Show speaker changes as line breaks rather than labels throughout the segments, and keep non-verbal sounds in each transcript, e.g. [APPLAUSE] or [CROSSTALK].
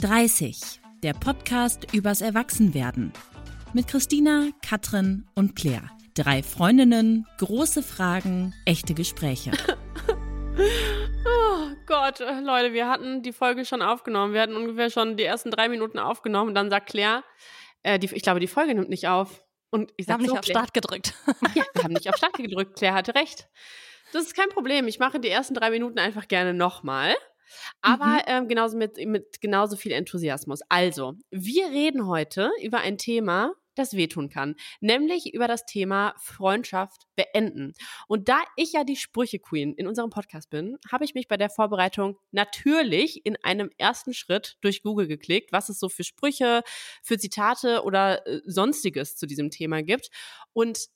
30, der Podcast übers Erwachsenwerden. Mit Christina, Katrin und Claire. Drei Freundinnen, große Fragen, echte Gespräche. [LAUGHS]
Oh Gott, äh, Leute, wir hatten die Folge schon aufgenommen. Wir hatten ungefähr schon die ersten drei Minuten aufgenommen. Und dann sagt Claire, äh, die, ich glaube, die Folge nimmt nicht auf. Und ich
Wir haben
sag
nicht
so,
auf
Claire,
Start gedrückt. [LAUGHS]
Ja, wir haben nicht auf Start gedrückt. Claire hatte recht. Das ist kein Problem. Ich mache die ersten drei Minuten einfach gerne nochmal. Aber
Mhm.
ähm, genauso mit, mit genauso viel Enthusiasmus. Also, wir reden heute über ein Thema, das wehtun kann, nämlich über das Thema Freundschaft beenden. Und da ich ja die Sprüche-Queen in unserem Podcast bin, habe ich mich bei der Vorbereitung natürlich in einem ersten Schritt durch Google geklickt, was es so für Sprüche, für Zitate oder äh, sonstiges zu diesem Thema gibt. Und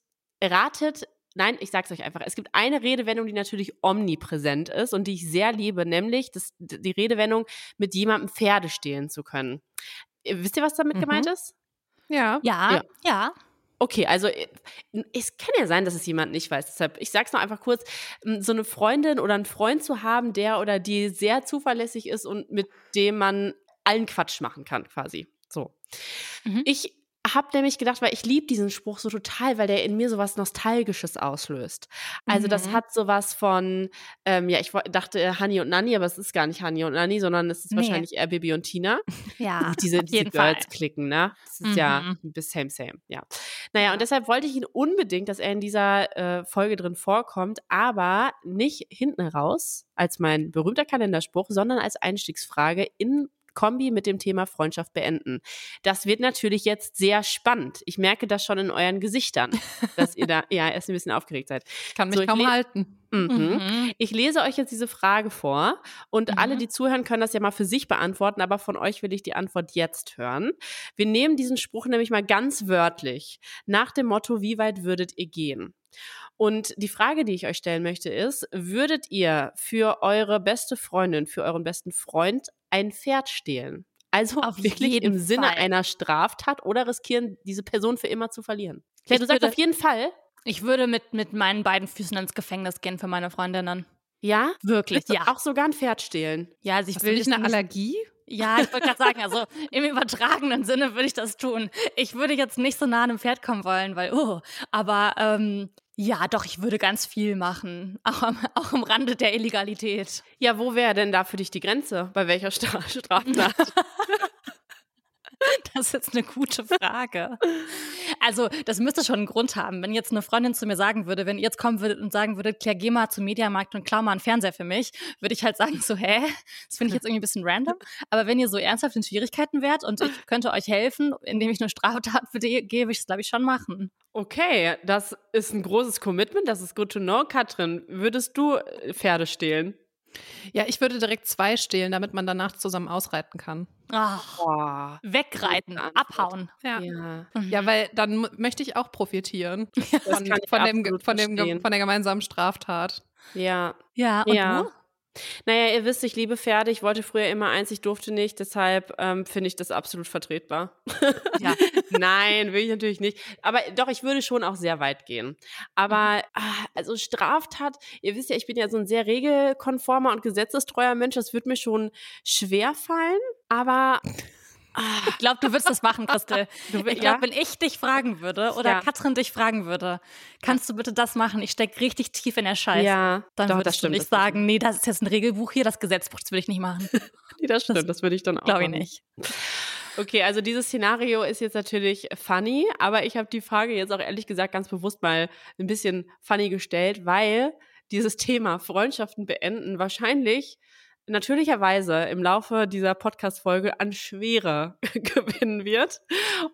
ratet, nein, ich sag's euch einfach, es gibt eine Redewendung, die natürlich omnipräsent ist und die ich sehr liebe, nämlich das, die Redewendung, mit jemandem Pferde stehlen zu können. Wisst ihr, was damit
Mhm.
gemeint ist?
Ja.
Ja,
Ja.
ja.
Okay, also äh, es kann ja sein, dass es jemand nicht weiß. Deshalb, ich sag's noch einfach kurz, m, so eine Freundin oder einen Freund zu haben, der oder die sehr zuverlässig ist und mit dem man allen Quatsch machen kann, quasi. So.
Mhm.
Ich habe nämlich gedacht, weil ich liebe diesen Spruch so total, weil der in mir sowas Nostalgisches auslöst. Also das
Mhm.
hat sowas von, ähm, ja, ich dachte äh, Honey und Nanny, aber es ist gar nicht Honey und Nanny, sondern es ist
Nee.
wahrscheinlich eher Bibi und Tina. [LAUGHS]
Ja,
Und [LAUGHS] diese, diese
jeden Fall.
Girls-Klicken, ne? Das ist ja
Mhm.
ein bisschen same, same, ja. Naja, und deshalb wollte ich ihn unbedingt, dass er in dieser äh, Folge drin vorkommt, aber nicht hinten raus als mein berühmter Kalenderspruch, sondern als Einstiegsfrage in Kombi mit dem Thema Freundschaft beenden. Das wird natürlich jetzt sehr spannend. Ich merke das schon in euren Gesichtern, [LAUGHS] dass ihr da ja erst ein bisschen aufgeregt seid.
Kann mich
So,
kaum halten.
Mhm.
Mhm.
Ich lese euch jetzt diese Frage vor und
Mhm.
alle, die zuhören, können das ja mal für sich beantworten, aber von euch will ich die Antwort jetzt hören. Wir nehmen diesen Spruch nämlich mal ganz wörtlich nach dem Motto, wie weit würdet ihr gehen? Und die Frage, die ich euch stellen möchte, ist, würdet ihr für eure beste Freundin, für euren besten Freund ein Pferd stehlen? Also
Auf
wirklich
jeden
im Sinne
Fall.
einer Straftat oder riskieren, diese Person für immer zu verlieren? Claire, du
Ich
sagst
würde-
auf jeden Fall.
Ich würde mit, mit meinen beiden Füßen ins Gefängnis gehen für meine Freundinnen.
Ja?
Wirklich, ja.
Auch sogar ein Pferd stehlen.
Ja, also ich
Hast du
will
nicht eine
nicht-
Allergie?
Ja, ich wollte gerade sagen, also im übertragenen Sinne würde ich das tun. Ich würde jetzt nicht so nah an einem Pferd kommen wollen, weil, oh, aber ähm, ja, doch, ich würde ganz viel machen. [LAUGHS] Auch am, auch am Rande der Illegalität.
Ja, wo wäre denn da für dich die Grenze? Bei welcher Stra Straftat? [LAUGHS] [LAUGHS]
Das ist jetzt eine gute Frage. Also, das müsste schon einen Grund haben. Wenn jetzt eine Freundin zu mir sagen würde, wenn ihr jetzt kommen würdet und sagen würdet, Claire, geh mal zum Mediamarkt und klau mal einen Fernseher für mich, würde ich halt sagen, so, hä? Das finde ich jetzt irgendwie ein bisschen random. Aber wenn ihr so ernsthaft in Schwierigkeiten wärt und ich könnte euch helfen, indem ich eine Straftat würde ich es, glaube ich, schon machen.
okay, das ist ein großes Commitment, das ist good to know. Katrin, würdest du äh, Pferde stehlen?
Ja, ich würde direkt zwei stehlen, damit man danach zusammen ausreiten kann.
Ach,
Boah.
wegreiten, abhauen.
Ja.
Ja.
Ja, weil dann möchte ich auch profitieren [LAUGHS] von, von, dem, von, dem, von der gemeinsamen Straftat.
Ja.
Ja, und
Ja.
du?
Naja, ihr wisst, ich liebe Pferde. Ich wollte früher immer eins, ich durfte nicht. Deshalb ähm, finde ich das absolut vertretbar. [LAUGHS]
Ja.
Nein, will ich natürlich nicht. Aber doch, ich würde schon auch sehr weit gehen. Aber ah, also Straftat, ihr wisst ja, ich bin ja so ein sehr regelkonformer und gesetzestreuer Mensch. Das wird mir schon schwer fallen. Aber
Ich glaube, du würdest das machen, Christel. [LAUGHS]
Du
ich glaube,
ja?
wenn ich dich fragen würde oder
Ja.
Katrin dich fragen würde, kannst du bitte das machen? Ich stecke richtig tief in der Scheiße.
ja,
Dann
doch,
würdest
das
du
stimmt.
nicht
das würde ich-
sagen, nee, das ist jetzt ein Regelbuch hier, das Gesetzbuch, das will ich nicht machen. [LAUGHS]
Nee, das stimmt, das würde ich dann auch
Glaube ich nicht.
Okay, also dieses Szenario ist jetzt natürlich funny, aber ich habe die Frage jetzt auch ehrlich gesagt ganz bewusst mal ein bisschen funny gestellt, weil dieses Thema Freundschaften beenden wahrscheinlich natürlicherweise im Laufe dieser Podcast-Folge an Schwere [LAUGHS] gewinnen wird.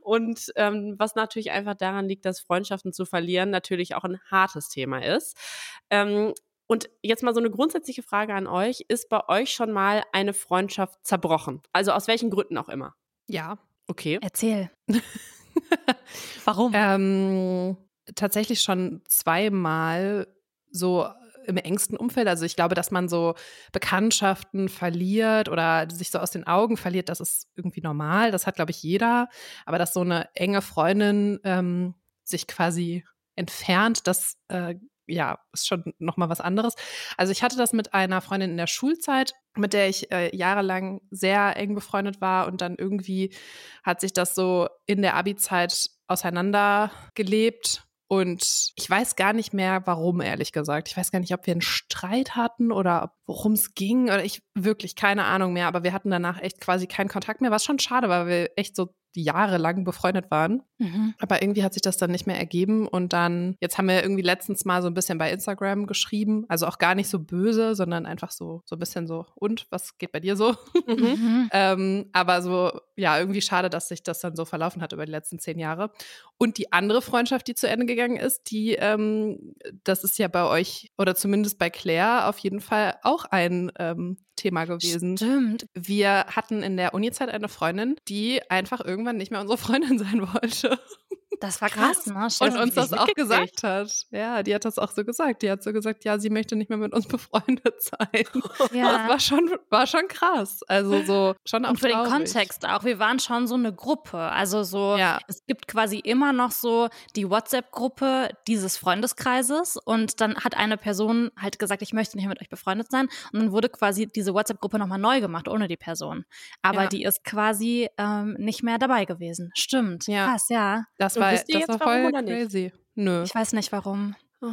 Und ähm, was natürlich einfach daran liegt, dass Freundschaften zu verlieren natürlich auch ein hartes Thema ist. Ähm, und jetzt mal so eine grundsätzliche Frage an euch. Ist bei euch schon mal eine Freundschaft zerbrochen? Also aus welchen Gründen auch immer?
Ja.
Okay.
Erzähl. [LAUGHS] Warum?
Ähm, tatsächlich schon zweimal so im engsten Umfeld. Also ich glaube, dass man so Bekanntschaften verliert oder sich so aus den Augen verliert, das ist irgendwie normal. Das hat, glaube ich, jeder. Aber dass so eine enge Freundin ähm, sich quasi entfernt, das äh, ja, ist schon nochmal was anderes. Also ich hatte das mit einer Freundin in der Schulzeit, mit der ich äh, jahrelang sehr eng befreundet war und dann irgendwie hat sich das so in der Abi-Zeit auseinandergelebt und ich weiß gar nicht mehr, warum, ehrlich gesagt. Ich weiß gar nicht, ob wir einen Streit hatten oder worum es ging. Oder ich wirklich keine Ahnung mehr. Aber wir hatten danach echt quasi keinen Kontakt mehr, was schon schade war, weil wir echt so jahrelang befreundet waren. Mhm. Aber irgendwie hat sich das dann nicht mehr ergeben. Und dann, jetzt haben wir irgendwie letztens mal so ein bisschen bei Instagram geschrieben. Also auch gar nicht so böse, sondern einfach so, so ein bisschen so, und was geht bei dir so? Mhm. [LAUGHS] ähm, aber so, ja, irgendwie schade, dass sich das dann so verlaufen hat über die letzten zehn Jahre. Und die andere Freundschaft, die zu Ende gegangen ist, die, ähm, das ist ja bei euch oder zumindest bei Claire auf jeden Fall auch ein ähm, Thema gewesen.
Stimmt.
Wir hatten in der Uni-Zeit eine Freundin, die einfach irgendwann nicht mehr unsere [LAUGHS] Freundin sein wollte.
Das war krass, ne?
Stimmt. Und uns das auch gesagt hat. Ja, die hat das auch so gesagt. Die hat so gesagt, ja, sie möchte nicht mehr mit uns [LAUGHS] befreundet sein. Ja. Das war schon, war schon krass. Also so schon auch
Und für
traurig.
den Kontext auch. Wir waren schon so eine Gruppe. Also so, ja. es gibt quasi immer noch so die WhatsApp-Gruppe dieses Freundeskreises. Und dann hat eine Person halt gesagt, ich möchte nicht mehr mit euch befreundet sein. Und dann wurde quasi diese WhatsApp-Gruppe nochmal neu gemacht, ohne die Person. Aber ja. die ist quasi ähm, nicht mehr dabei gewesen. Stimmt. Ja. Krass, ja.
Das war das jetzt war voll warum crazy.
Nö. Ich weiß nicht warum.
Oh,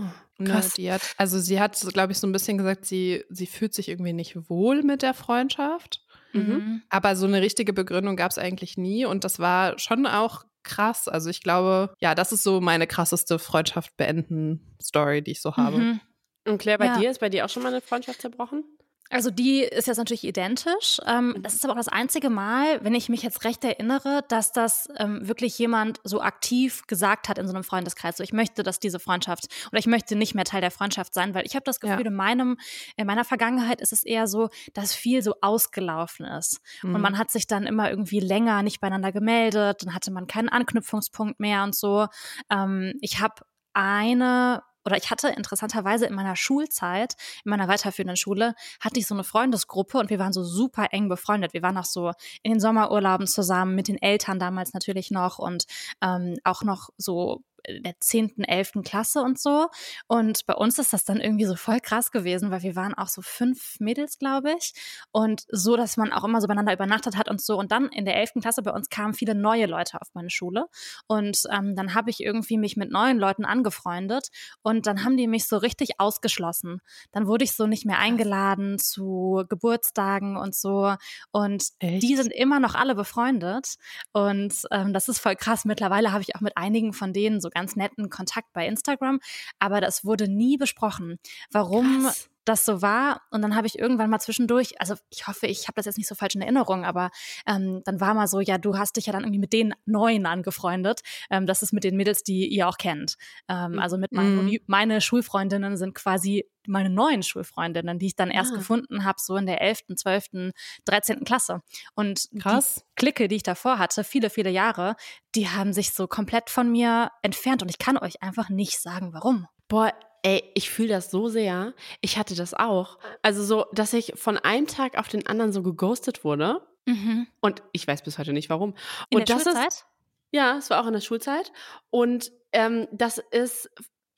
krass. Nö, die hat, also sie hat, glaube ich, so ein bisschen gesagt, sie, sie fühlt sich irgendwie nicht wohl mit der Freundschaft. Mhm. Aber so eine richtige Begründung gab es eigentlich nie. Und das war schon auch krass. Also ich glaube, ja, das ist so meine krasseste Freundschaft beenden Story, die ich so habe. Mhm.
Und Claire, bei ja. dir ist bei dir auch schon mal eine Freundschaft zerbrochen?
Also die ist jetzt natürlich identisch. Ähm, mhm. das ist aber auch das einzige Mal, wenn ich mich jetzt recht erinnere, dass das ähm, wirklich jemand so aktiv gesagt hat in so einem Freundeskreis. So, ich möchte, dass diese Freundschaft oder ich möchte nicht mehr Teil der Freundschaft sein, weil ich habe das Gefühl, ja. in meinem, in meiner Vergangenheit ist es eher so, dass viel so ausgelaufen ist. Mhm. Und man hat sich dann immer irgendwie länger nicht beieinander gemeldet, dann hatte man keinen Anknüpfungspunkt mehr und so. Ähm, ich habe eine oder ich hatte interessanterweise in meiner Schulzeit, in meiner weiterführenden Schule, hatte ich so eine Freundesgruppe und wir waren so super eng befreundet. Wir waren auch so in den Sommerurlauben zusammen mit den Eltern damals natürlich noch und ähm, auch noch so der 10., 11. Klasse und so. Und bei uns ist das dann irgendwie so voll krass gewesen, weil wir waren auch so fünf Mädels, glaube ich. Und so, dass man auch immer so beieinander übernachtet hat und so. Und dann in der 11. Klasse bei uns kamen viele neue Leute auf meine Schule. Und ähm, dann habe ich irgendwie mich mit neuen Leuten angefreundet. Und dann haben die mich so richtig ausgeschlossen. Dann wurde ich so nicht mehr eingeladen zu Geburtstagen und so. Und Echt? die sind immer noch alle befreundet. Und ähm, das ist voll krass. Mittlerweile habe ich auch mit einigen von denen so ganz netten Kontakt bei Instagram, aber das wurde nie besprochen. Warum Krass. Das so war? Und dann habe ich irgendwann mal zwischendurch, also ich hoffe, ich habe das jetzt nicht so falsch in Erinnerung, aber ähm, dann war mal so, ja, du hast dich ja dann irgendwie mit den Neuen angefreundet. Ähm, das ist mit den Mädels, die ihr auch kennt. Ähm, mhm. also mit meinen, mhm. meine Schulfreundinnen sind quasi meine neuen Schulfreundinnen, die ich dann erst ah. gefunden habe, so in der 11., 12., 13. Klasse. Und Krass. die Clique, die ich davor hatte, viele, viele Jahre, die haben sich so komplett von mir entfernt und ich kann euch einfach nicht sagen, warum.
Boah, Ey, ich fühle das so sehr. Ich hatte das auch. Also so, dass ich von einem Tag auf den anderen so geghostet wurde. Mhm. Und ich weiß bis heute nicht warum.
In
und
der Schulzeit? Ist,
ja, es war auch in der Schulzeit. Und ähm, das ist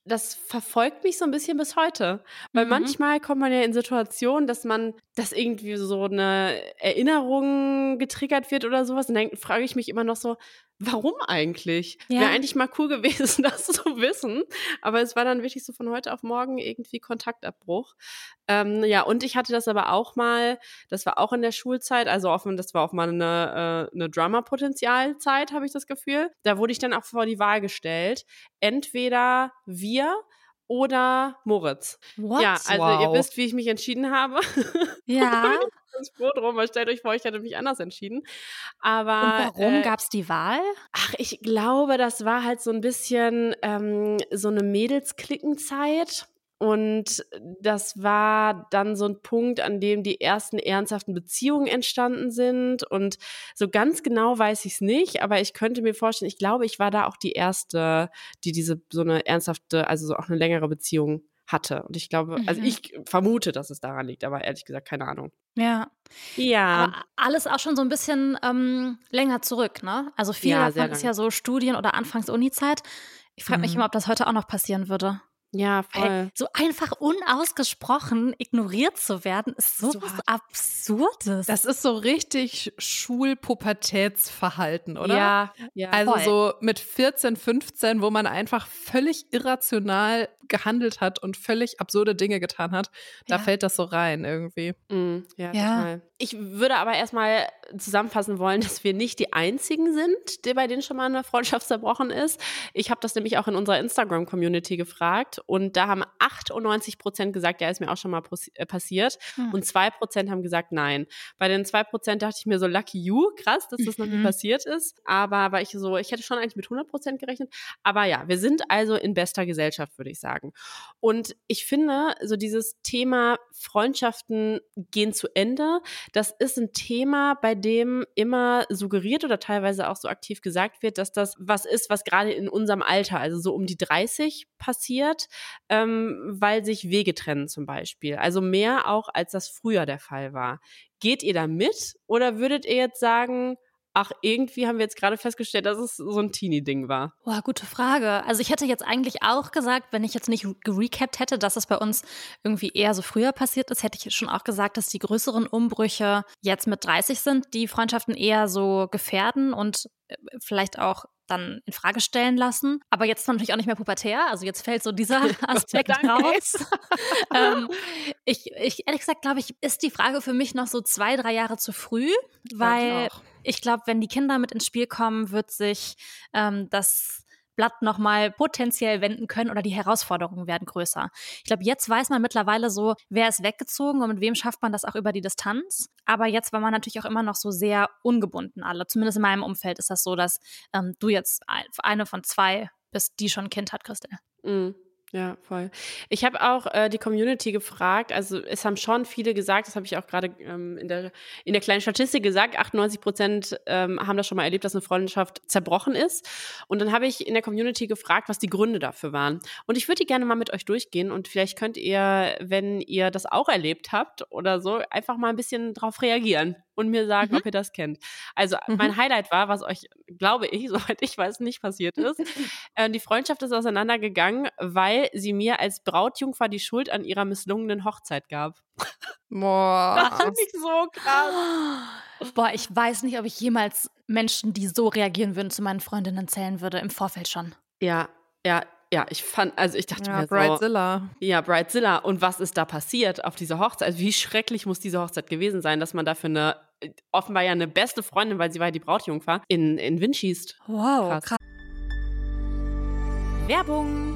das verfolgt mich so ein bisschen bis heute. Weil mhm. manchmal kommt man ja in Situationen, dass man, dass irgendwie so eine Erinnerung getriggert wird oder sowas. Und dann frage ich mich immer noch so, warum eigentlich? Ja. Wäre eigentlich mal cool gewesen, [LAUGHS] das zu wissen. Aber es war dann wirklich so von heute auf morgen irgendwie Kontaktabbruch. Ähm, ja, und ich hatte das aber auch mal, das war auch in der Schulzeit, also offen, das war auch mal eine, äh, eine Drama-Potenzialzeit, habe ich das Gefühl. Da wurde ich dann auch vor die Wahl gestellt. Entweder wir oder Moritz.
What?
Ja, also wow. ihr wisst, wie ich mich entschieden habe. [LAUGHS]
Ja.
ganz froh drum, weil stellt euch vor, ich hätte mich anders entschieden. Aber
Und warum äh, gab es die Wahl?
Ach, ich glaube, das war halt so ein bisschen ähm, so eine Mädelsklickenzeit. Und das war dann so ein Punkt, an dem die ersten ernsthaften Beziehungen entstanden sind. Und so ganz genau weiß ich es nicht, aber ich könnte mir vorstellen, ich glaube, ich war da auch die erste, die diese so eine ernsthafte, also so auch eine längere Beziehung hatte. Und ich glaube, also mhm. ich vermute, dass es daran liegt, aber ehrlich gesagt, keine Ahnung.
Ja.
Ja.
Aber alles auch schon so ein bisschen ähm, länger zurück, ne? Also viel ja, davon ist ja so Studien- oder Anfangs-Uni-Zeit. Ich frage mich mhm. immer, ob das heute auch noch passieren würde.
Ja, voll.
So einfach unausgesprochen ignoriert zu werden, ist so, was. Absurdes.
Das ist so richtig Schulpubertätsverhalten, oder?
Ja, ja.
Also
voll.
so mit 14, 15, wo man einfach völlig irrational gehandelt hat und völlig absurde Dinge getan hat, da
Ja.
fällt das so rein irgendwie.
Mm, ja,
Ja.
total. Ich würde aber erstmal zusammenfassen wollen, dass wir nicht die einzigen sind, die, bei denen schon mal eine Freundschaft zerbrochen ist. Ich habe das nämlich auch in unserer Instagram-Community gefragt und da haben 98 Prozent gesagt, ja, ist mir auch schon mal äh, passiert.
Hm.
Und 2 Prozent haben gesagt, nein. Bei den 2 Prozent dachte ich mir so, lucky you, krass, dass das noch nie
Mhm.
passiert ist. Aber weil ich so, ich hätte schon eigentlich mit 100 Prozent gerechnet. Aber ja, wir sind also in bester Gesellschaft, würde ich sagen. Und ich finde, so dieses Thema Freundschaften gehen zu Ende, das ist ein Thema, bei dem immer suggeriert oder teilweise auch so aktiv gesagt wird, dass das was ist, was gerade in unserem Alter, also so um die 30 passiert, ähm, weil sich Wege trennen zum Beispiel. Also mehr auch, als das früher der Fall war. Geht ihr da mit oder würdet ihr jetzt sagen, ach, irgendwie haben wir jetzt gerade festgestellt, dass es so ein Teenie-Ding war?
Boah, gute Frage. Also ich hätte jetzt eigentlich auch gesagt, wenn ich jetzt nicht gerecapt hätte, dass es bei uns irgendwie eher so früher passiert ist, hätte ich schon auch gesagt, dass die größeren Umbrüche jetzt mit 30 sind, die Freundschaften eher so gefährden und äh, vielleicht auch dann in Frage stellen lassen. Aber jetzt natürlich auch nicht mehr pubertär. Also jetzt fällt so dieser [LAUGHS] Aspekt raus. [LAUGHS] ähm, ich, ich, ehrlich gesagt, glaube ich, ist die Frage für mich noch so zwei, drei Jahre zu früh, weil. Ich glaube, wenn die Kinder mit ins Spiel kommen, wird sich ähm, das Blatt nochmal potenziell wenden können oder die Herausforderungen werden größer. Ich glaube, jetzt weiß man mittlerweile so, wer ist weggezogen und mit wem schafft man das auch über die Distanz. Aber jetzt war man natürlich auch immer noch so sehr ungebunden alle. Zumindest in meinem Umfeld ist das so, dass ähm, du jetzt ein- eine von zwei bist, die schon ein Kind hat, Christel.
Mm, Ja, voll. Ich habe auch äh, die Community gefragt, also es haben schon viele gesagt, das habe ich auch gerade ähm, in, der, in der kleinen Statistik gesagt, 98 Prozent ähm, haben das schon mal erlebt, dass eine Freundschaft zerbrochen ist. Und dann habe ich in der Community gefragt, was die Gründe dafür waren. Und ich würde die gerne mal mit euch durchgehen und vielleicht könnt ihr, wenn ihr das auch erlebt habt oder so, einfach mal ein bisschen drauf reagieren und mir sagen,
Mhm.
ob ihr das kennt. Also
Mhm.
mein Highlight war, was euch, glaube ich, [LAUGHS] soweit ich weiß, nicht passiert [LAUGHS] ist. Äh, die Freundschaft ist auseinandergegangen, weil sie mir als Brautjungfer die Schuld an ihrer misslungenen Hochzeit gab. [LAUGHS]
Boah.
Das fand ich so krass. [GASPS]
Boah, ich weiß nicht, ob ich jemals Menschen, die so reagieren würden, zu meinen Freundinnen zählen würde, im Vorfeld schon.
Ja, ja, ja, ich fand, also ich dachte
Ja,
mir so,
Bridezilla.
ja, Bridezilla. Und was ist da passiert auf dieser Hochzeit? Also wie schrecklich muss diese Hochzeit gewesen sein, dass man dafür eine, offenbar ja eine beste Freundin, weil sie war ja die Brautjungfer, in, in Wind schießt.
Wow,
Krass.
krass.
Werbung.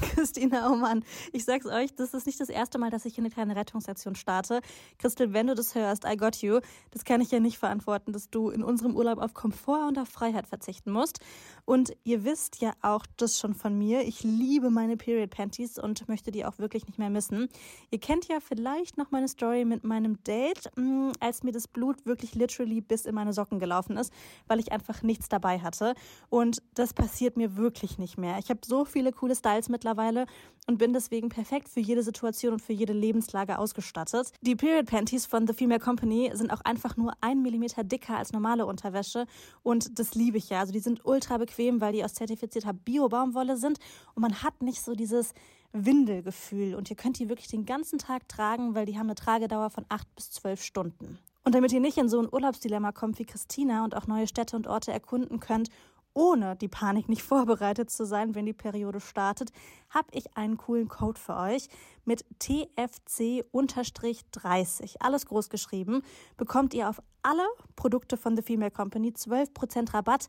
[LAUGHS]
Christina, oh Mann, ich sag's euch, das ist nicht das erste Mal, dass ich hier eine kleine Rettungsaktion starte. Christel, wenn du das hörst, I got you. Das kann ich ja nicht verantworten, dass du in unserem Urlaub auf Komfort und auf Freiheit verzichten musst. Und ihr wisst ja auch das schon von mir. Ich liebe meine Period Panties und möchte die auch wirklich nicht mehr missen. Ihr kennt ja vielleicht noch meine Story mit meinem Date, mh, als mir das Blut wirklich literally bis in meine Socken gelaufen ist, weil ich einfach nichts dabei hatte. Und das passiert mir wirklich nicht mehr. Ich habe so viele coole Styles mittlerweile und bin deswegen perfekt für jede Situation und für jede Lebenslage ausgestattet. Die Period Panties von The Female Company sind auch einfach nur ein Millimeter dicker als normale Unterwäsche und das liebe ich ja. Also die sind ultra bequem, weil die aus zertifizierter Bio-Baumwolle sind und man hat nicht so dieses Windelgefühl und ihr könnt die wirklich den ganzen Tag tragen, weil die haben eine Tragedauer von acht bis zwölf Stunden. Und damit ihr nicht in so ein Urlaubsdilemma kommt wie Christina und auch neue Städte und Orte erkunden könnt, ohne die Panik nicht [LAUGHS] vorbereitet zu sein, wenn die Periode startet, habe ich einen coolen Code für euch. Mit TFC-30, alles groß geschrieben, bekommt ihr auf alle Produkte von The Female Company 12% Rabatt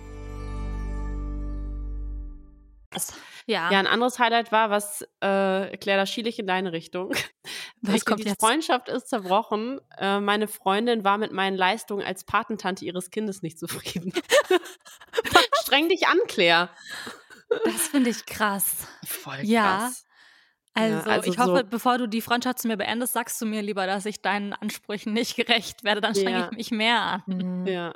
Ja.
Ja, ein anderes Highlight war, was, äh, Claire, da schiele ich in deine Richtung.
Was
Ich-
kommt
die
jetzt?
Freundschaft ist zerbrochen. Äh, meine Freundin war mit meinen Leistungen als Patentante ihres Kindes nicht zufrieden. [LAUGHS] [LAUGHS] Streng dich an, Claire.
Das finde ich krass.
Voll
Ja.
krass.
Also,
also
ich hoffe,
so-
bevor du die Freundschaft zu mir beendest, sagst du mir lieber, dass ich deinen Ansprüchen nicht gerecht werde. Dann strenge
Ja.
ich mich mehr an.
Ja.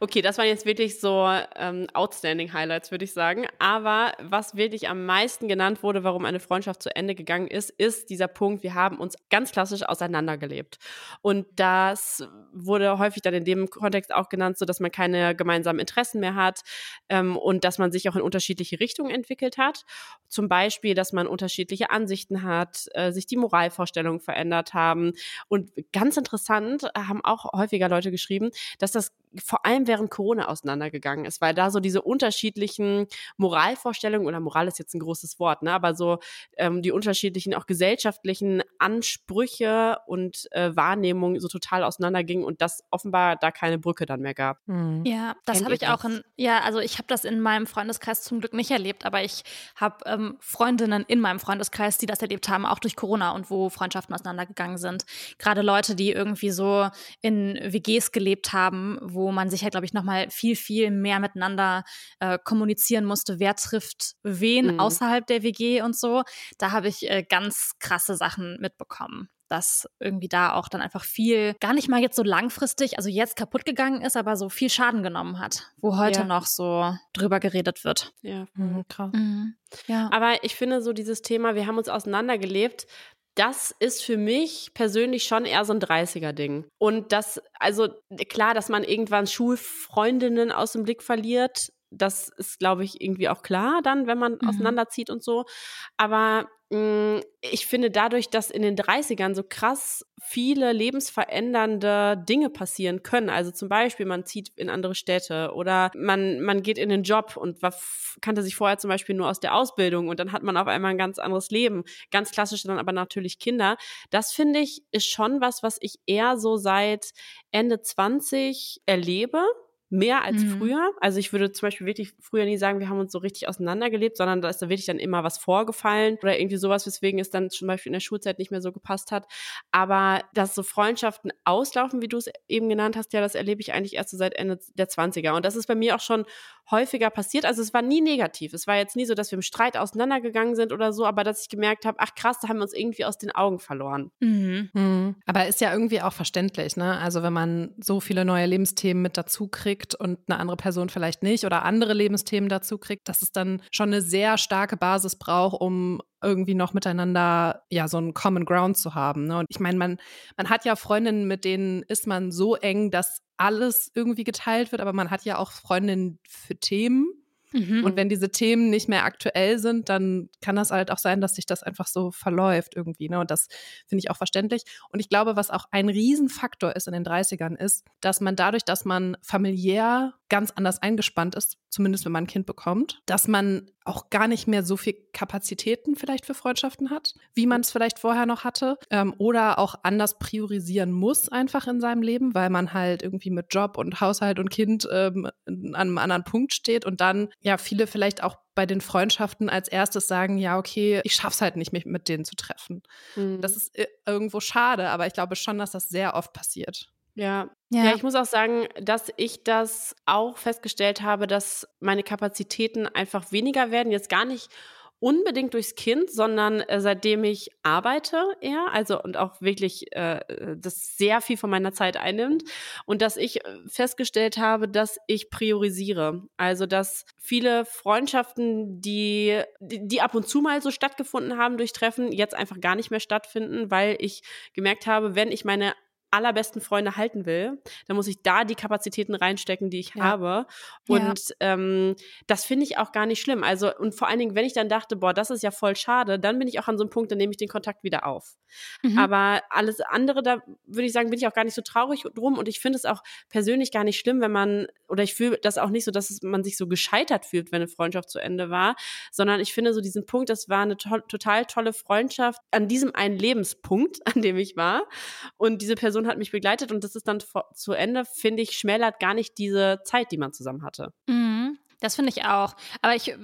Okay, das waren jetzt wirklich so ähm, outstanding Highlights, würde ich sagen. Aber was wirklich am meisten genannt wurde, warum eine Freundschaft zu Ende gegangen ist, ist dieser Punkt, wir haben uns ganz klassisch auseinandergelebt. Und das wurde häufig dann in dem Kontext auch genannt, so dass man keine gemeinsamen Interessen mehr hat ähm, und dass man sich auch in unterschiedliche Richtungen entwickelt hat. Zum Beispiel, dass man unterschiedliche Ansichten hat, äh, sich die Moralvorstellungen verändert haben. Und ganz interessant haben auch häufiger Leute geschrieben, dass das vor allem während Corona auseinandergegangen ist, weil da so diese unterschiedlichen Moralvorstellungen oder Moral ist jetzt ein großes Wort, ne, aber so ähm, die unterschiedlichen auch gesellschaftlichen Ansprüche und äh, Wahrnehmungen so total auseinandergingen und das offenbar da keine Brücke dann mehr gab.
Mhm.
Ja, das habe ich auch in, ja, also ich habe das in meinem Freundeskreis zum Glück nicht erlebt, aber ich habe ähm, Freundinnen in meinem Freundeskreis, die das erlebt haben, auch durch Corona und wo Freundschaften auseinandergegangen sind. Gerade Leute, die irgendwie so in WGs gelebt haben, wo man sich ja, glaube ich, nochmal viel, viel mehr miteinander äh, kommunizieren musste, wer trifft wen
Mhm.
außerhalb der WG und so. Da habe ich äh, ganz krasse Sachen mitbekommen dass irgendwie da auch dann einfach viel, gar nicht mal jetzt so langfristig, also jetzt kaputt gegangen ist, aber so viel Schaden genommen hat, wo heute
Ja.
noch so drüber geredet wird.
Ja.
Mhm, krass.
Ja.
Aber ich finde so dieses Thema, wir haben uns auseinandergelebt, das ist für mich persönlich schon eher so ein 30er-Ding. Und das, also klar, dass man irgendwann Schulfreundinnen aus dem Blick verliert, das ist, glaube ich, irgendwie auch klar dann, wenn man
Mhm.
auseinanderzieht und so. Aber ich finde dadurch, dass in den 30ern so krass viele lebensverändernde Dinge passieren können. Also zum Beispiel, man zieht in andere Städte oder man, man geht in den Job und war, kannte sich vorher zum Beispiel nur aus der Ausbildung und dann hat man auf einmal ein ganz anderes Leben. Ganz klassisch dann aber natürlich Kinder. Das finde ich ist schon was, was ich eher so seit Ende 20 erlebe. Mehr als
Mhm.
früher. Also ich würde zum Beispiel wirklich früher nie sagen, wir haben uns so richtig auseinandergelebt, sondern da ist da wirklich dann immer was vorgefallen oder irgendwie sowas, weswegen es dann zum Beispiel in der Schulzeit nicht mehr so gepasst hat. Aber dass so Freundschaften auslaufen, wie du es eben genannt hast, ja, das erlebe ich eigentlich erst so seit Ende der 20er. Und das ist bei mir auch schon häufiger passiert. Also es war nie negativ. Es war jetzt nie so, dass wir im Streit auseinandergegangen sind oder so, aber dass ich gemerkt habe, ach krass, da haben wir uns irgendwie aus den Augen verloren.
Mhm.
Mhm. Aber ist ja irgendwie auch verständlich, ne? Also wenn man so viele neue Lebensthemen mit dazu kriegt und eine andere Person vielleicht nicht oder andere Lebensthemen dazu kriegt, dass es dann schon eine sehr starke Basis braucht, um irgendwie noch miteinander ja so einen Common Ground zu haben. Ne? Und ich meine, man, man hat ja Freundinnen, mit denen ist man so eng, dass alles irgendwie geteilt wird, aber man hat ja auch Freundinnen für Themen.
Mhm.
Und wenn diese Themen nicht mehr aktuell sind, dann kann das halt auch sein, dass sich das einfach so verläuft irgendwie. Ne? Und das finde ich auch verständlich. Und ich glaube, was auch ein Riesenfaktor ist in den 30ern, ist, dass man dadurch, dass man familiär ganz anders eingespannt ist, zumindest wenn man ein Kind bekommt, dass man auch gar nicht mehr so viel Kapazitäten vielleicht für Freundschaften hat, wie man es vielleicht vorher noch hatte. Ähm, oder auch anders priorisieren muss einfach in seinem Leben, weil man halt irgendwie mit Job und Haushalt und Kind ähm, an einem anderen Punkt steht und dann ja viele vielleicht auch bei den Freundschaften als erstes sagen, ja, okay, ich schaff's halt nicht, mich mit denen zu treffen.
Mhm.
Das ist äh, irgendwo schade, aber ich glaube schon, dass das sehr oft passiert.
Ja.
Ja.
ja. ich muss auch sagen, dass ich das auch festgestellt habe, dass meine Kapazitäten einfach weniger werden. Jetzt gar nicht unbedingt durchs Kind, sondern äh, seitdem ich arbeite eher, also und auch wirklich äh, das sehr viel von meiner Zeit einnimmt und dass ich äh, festgestellt habe, dass ich priorisiere. Also dass viele Freundschaften, die, die die ab und zu mal so stattgefunden haben durch Treffen, jetzt einfach gar nicht mehr stattfinden, weil ich gemerkt habe, wenn ich meine allerbesten Freunde halten will, dann muss ich da die Kapazitäten reinstecken, die ich
Ja.
habe. Und ähm, das finde ich auch gar nicht schlimm. Also, und vor allen Dingen, wenn ich dann dachte, boah, das ist ja voll schade, dann bin ich auch an so einem Punkt, dann nehme ich den Kontakt wieder auf.
Mhm.
Aber alles andere, da würde ich sagen, bin ich auch gar nicht so traurig drum. Und ich finde es auch persönlich gar nicht schlimm, wenn man, oder ich fühle das auch nicht so, dass es, man sich so gescheitert fühlt, wenn eine Freundschaft zu Ende war, sondern ich finde so diesen Punkt, das war eine to total tolle Freundschaft an diesem einen Lebenspunkt, [LAUGHS] an dem ich war. Und diese Person hat mich begleitet und das ist dann zu Ende, finde ich, schmälert gar nicht diese Zeit, die man zusammen hatte.
Mhm. Das finde ich auch. Aber ich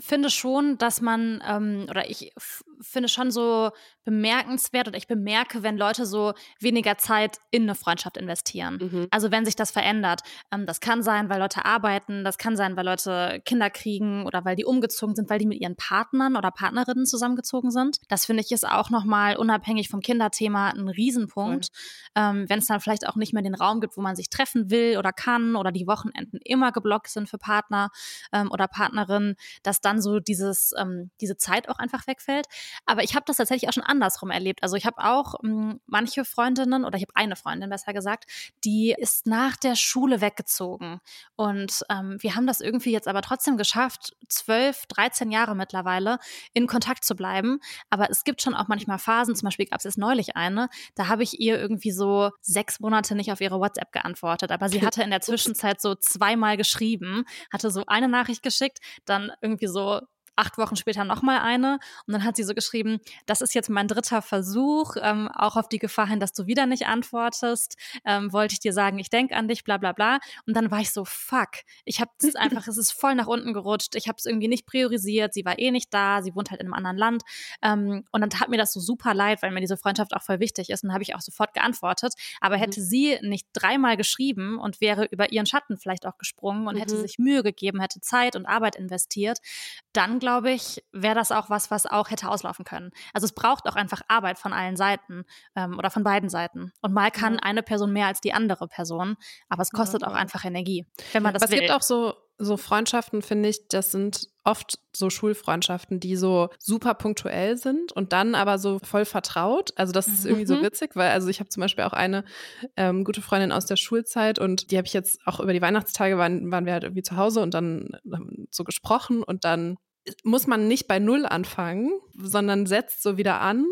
finde schon, dass man, ähm, oder ich finde schon so bemerkenswert oder ich bemerke, wenn Leute so weniger Zeit in eine Freundschaft investieren.
Mhm.
Also wenn sich das verändert. Ähm, das kann sein, weil Leute arbeiten, das kann sein, weil Leute Kinder kriegen oder weil die umgezogen sind, weil die mit ihren Partnern oder Partnerinnen zusammengezogen sind. Das finde ich ist auch nochmal unabhängig vom Kinderthema ein Riesenpunkt. Ähm, wenn es dann vielleicht auch nicht mehr den Raum gibt, wo man sich treffen will oder kann oder die Wochenenden immer geblockt sind für Partner ähm, oder Partnerinnen, dass dann so dieses, ähm, diese Zeit auch einfach wegfällt. Aber ich habe das tatsächlich auch schon andersrum erlebt. Also ich habe auch ähm, manche Freundinnen oder ich habe eine Freundin besser gesagt, die ist nach der Schule weggezogen. Und ähm, wir haben das irgendwie jetzt aber trotzdem geschafft, 12, 13 Jahre mittlerweile in Kontakt zu bleiben. Aber es gibt schon auch manchmal Phasen, zum Beispiel gab es jetzt neulich eine, da habe ich ihr irgendwie so sechs Monate nicht auf ihre WhatsApp geantwortet. Aber sie [LAUGHS] hatte in der Zwischenzeit so zweimal geschrieben, hatte so eine Nachricht geschickt, dann irgendwie so acht Wochen später nochmal eine und dann hat sie so geschrieben, das ist jetzt mein dritter Versuch, ähm, auch auf die Gefahr hin, dass du wieder nicht antwortest, ähm, wollte ich dir sagen, ich denke an dich, bla bla bla. Und dann war ich so, fuck, ich habe es [LAUGHS] einfach, es ist voll nach unten gerutscht, ich habe es irgendwie nicht priorisiert, sie war eh nicht da, sie wohnt halt in einem anderen Land ähm, und dann tat mir das so super leid, weil mir diese Freundschaft auch voll wichtig ist und dann habe ich auch sofort geantwortet. Aber hätte sie nicht dreimal geschrieben und wäre über ihren Schatten vielleicht auch gesprungen und hätte
Mhm.
sich Mühe gegeben, hätte Zeit und Arbeit investiert, dann glaube ich, wäre das auch was, was auch hätte auslaufen können. Also es braucht auch einfach Arbeit von allen Seiten ähm, oder von beiden Seiten. Und mal kann eine Person mehr als die andere Person, aber es kostet auch einfach Energie, wenn man das
Aber es gibt auch so, so Freundschaften, finde ich, das sind oft so Schulfreundschaften, die so super punktuell sind und dann aber so voll vertraut. Also das ist irgendwie so
Mhm.
witzig, weil also ich habe zum Beispiel auch eine ähm, gute Freundin aus der Schulzeit und die habe ich jetzt auch über die Weihnachtstage waren, waren wir halt irgendwie zu Hause und dann haben so gesprochen und dann muss man nicht bei Null anfangen, sondern setzt so wieder an.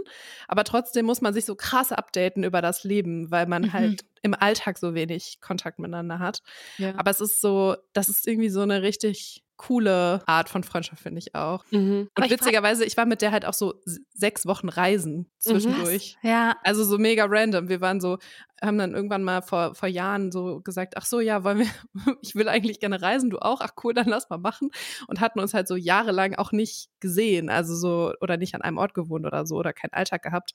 Aber trotzdem muss man sich so krass updaten über das Leben, weil man
Mhm.
halt im Alltag so wenig Kontakt miteinander hat.
Ja.
Aber es ist so, das ist irgendwie so eine richtig coole Art von Freundschaft, finde ich auch.
Mhm.
Und witzigerweise, ich war mit der halt auch so sechs Wochen reisen zwischendurch.
ja,
Also so mega random. Wir waren so, haben dann irgendwann mal vor, vor Jahren so gesagt, ach so, ja, wollen wir, [LAUGHS] ich will eigentlich gerne reisen, du auch, ach cool, dann lass mal machen. Und hatten uns halt so jahrelang auch nicht gesehen, also so, oder nicht an einem Ort gewohnt oder so, oder keinen Alltag gehabt.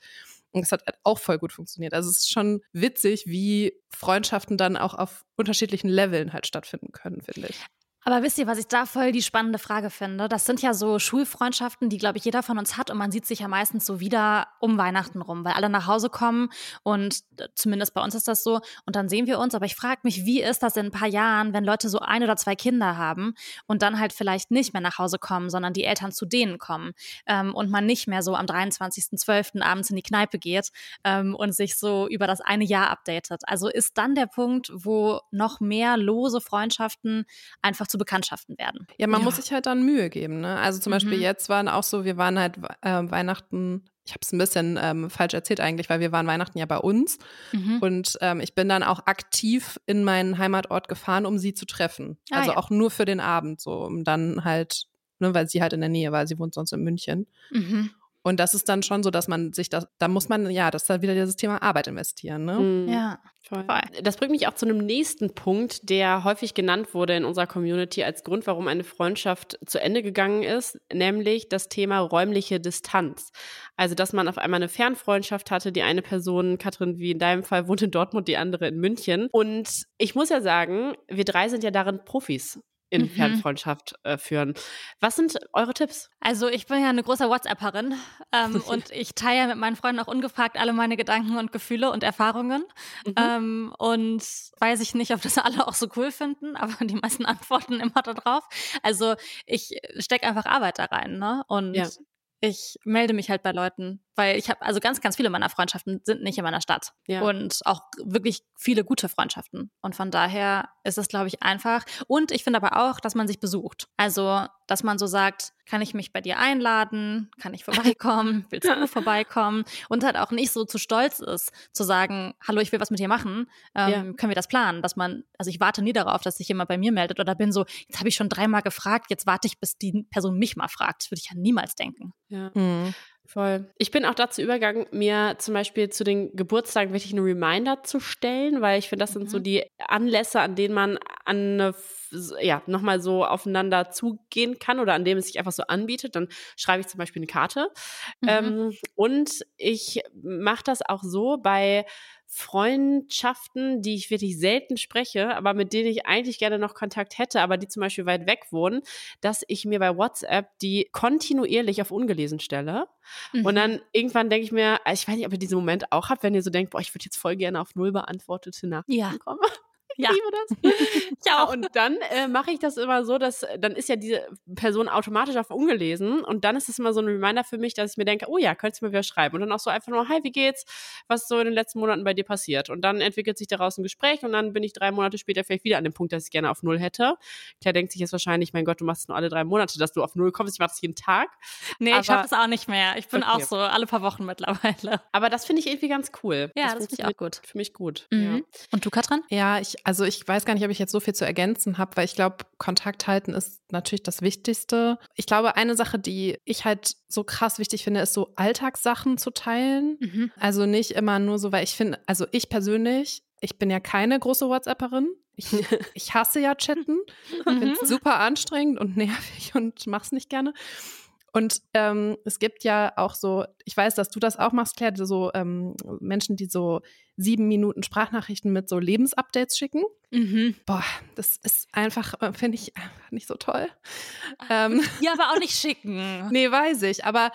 Und es hat halt auch voll gut funktioniert. Also es ist schon witzig, wie Freundschaften dann auch auf unterschiedlichen Leveln halt stattfinden können, finde ich.
Aber wisst ihr, was ich da voll die spannende Frage finde? Das sind ja so Schulfreundschaften, die, glaube ich, jeder von uns hat. Und man sieht sich ja meistens so wieder um Weihnachten rum, weil alle nach Hause kommen. Und äh, zumindest bei uns ist das so. Und dann sehen wir uns. Aber ich frage mich, wie ist das in ein paar Jahren, wenn Leute so ein oder zwei Kinder haben und dann halt vielleicht nicht mehr nach Hause kommen, sondern die Eltern zu denen kommen. Ähm, und man nicht mehr so am 23.12. abends in die Kneipe geht ähm, und sich so über das eine Jahr updatet. Also ist dann der Punkt, wo noch mehr lose Freundschaften einfach zu Bekanntschaften werden.
Ja, man
Ja.
muss sich halt dann Mühe geben. Ne? Also zum Beispiel
Mhm.
jetzt waren auch so, wir waren halt äh, Weihnachten, ich habe es ein bisschen ähm, falsch erzählt eigentlich, weil wir waren Weihnachten ja bei uns
Mhm.
und ähm, ich bin dann auch aktiv in meinen Heimatort gefahren, um sie zu treffen.
Ah,
also
ja.
auch nur für den Abend, so um dann halt, ne, weil sie halt in der Nähe war, sie wohnt sonst in München.
Mhm.
Und das ist dann schon so, dass man sich das, da muss man, ja, das ist halt wieder dieses Thema Arbeit investieren, ne?
Mhm.
Ja.
Voll.
Voll.
Das bringt mich auch zu einem nächsten Punkt, der häufig genannt wurde in unserer Community als Grund, warum eine Freundschaft zu Ende gegangen ist, nämlich das Thema räumliche Distanz. Also, dass man auf einmal eine Fernfreundschaft hatte. Die eine Person, Katrin, wie in deinem Fall, wohnt in Dortmund, die andere in München. Und ich muss ja sagen, wir drei sind ja darin Profis in
Mhm.
Fernfreundschaft äh, führen. Was sind eure Tipps?
Also ich bin ja eine große WhatsApperin ähm, [LAUGHS] und ich teile mit meinen Freunden auch ungefragt alle meine Gedanken und Gefühle und Erfahrungen.
Mhm.
Ähm, und weiß ich nicht, ob das [LAUGHS] alle auch so cool finden, aber die meisten [LAUGHS] antworten immer darauf. Also ich stecke einfach Arbeit da rein, ne? Und
Ja.
ich melde mich halt bei Leuten, weil ich habe, also ganz, ganz viele meiner Freundschaften sind nicht in meiner Stadt.
Ja.
Und auch wirklich viele gute Freundschaften. Und von daher ist es, glaube ich, einfach. Und ich finde aber auch, dass man sich besucht. Also, dass man so sagt, kann ich mich bei dir einladen? Kann ich vorbeikommen? [LAUGHS] Willst du vorbeikommen? Und halt auch nicht so zu stolz ist, zu sagen, hallo, ich will was mit dir machen. Ähm,
Ja.
Können wir das planen? Dass man, also ich warte nie darauf, dass sich jemand bei mir meldet oder bin so, jetzt habe ich schon dreimal gefragt, jetzt warte ich, bis die Person mich mal fragt. Das würde ich ja niemals denken.
Ja.
Mhm.
Voll. Ich bin auch dazu übergegangen, mir zum Beispiel zu den Geburtstagen wirklich einen Reminder zu stellen, weil ich finde, das sind so
Mhm.
die Anlässe, an denen man an eine, ja, nochmal so aufeinander zugehen kann oder an dem es sich einfach so anbietet. Dann schreibe ich zum Beispiel eine Karte.
Mhm.
Ähm, und ich mache das auch so bei Freundschaften, die ich wirklich selten spreche, aber mit denen ich eigentlich gerne noch Kontakt hätte, aber die zum Beispiel weit weg wohnen, dass ich mir bei WhatsApp die kontinuierlich auf ungelesen stelle.
Mhm.
Und dann irgendwann denke ich mir, ich weiß nicht, ob ihr diesen Moment auch habt, wenn ihr so denkt, boah, ich würde jetzt voll gerne auf null beantwortete Nachrichten
Ja.
kommen. [LAUGHS]
Ja.
Liebe das. [LAUGHS] ja, und dann äh, mache ich das immer so, dass dann ist ja diese Person automatisch auf ungelesen und dann ist es immer so ein Reminder für mich, dass ich mir denke, oh ja, könntest du mir wieder schreiben und dann auch so einfach nur, hi, wie geht's? Was ist so in den letzten Monaten bei dir passiert? Und dann entwickelt sich daraus ein Gespräch und dann bin ich drei Monate später vielleicht wieder an dem Punkt, dass ich gerne auf null hätte. Claire denkt sich jetzt wahrscheinlich, mein Gott, du machst es nur alle drei Monate, dass du auf null kommst. Ich mache das jeden Tag.
Nee,
Aber-
ich schaffe es auch nicht mehr. Ich bin
Okay.
auch so alle paar Wochen mittlerweile.
Aber das finde ich irgendwie ganz cool.
Ja, das finde ich auch gut.
Für mich gut.
Mhm. Und du, Katrin?
Ja, ich, also ich weiß gar nicht, ob ich jetzt so viel zu ergänzen habe, weil ich glaube, Kontakt halten ist natürlich das Wichtigste. Ich glaube, eine Sache, die ich halt so krass wichtig finde, ist so Alltagssachen zu teilen.
Mhm.
Also nicht immer nur so, weil ich finde, also ich persönlich, ich bin ja keine große WhatsApperin. Ich, [LAUGHS] ich hasse ja Chatten. Ich finde es super anstrengend und nervig und mach's nicht gerne. Und ähm, es gibt ja auch so, ich weiß, dass du das auch machst, Claire, so ähm, Menschen, die so sieben Minuten Sprachnachrichten mit so Lebensupdates schicken.
Mhm.
Boah, das ist einfach, äh, finde ich einfach nicht so toll. Ähm, [LAUGHS]
Ja, aber auch nicht schicken. [LAUGHS]
nee, weiß ich. Aber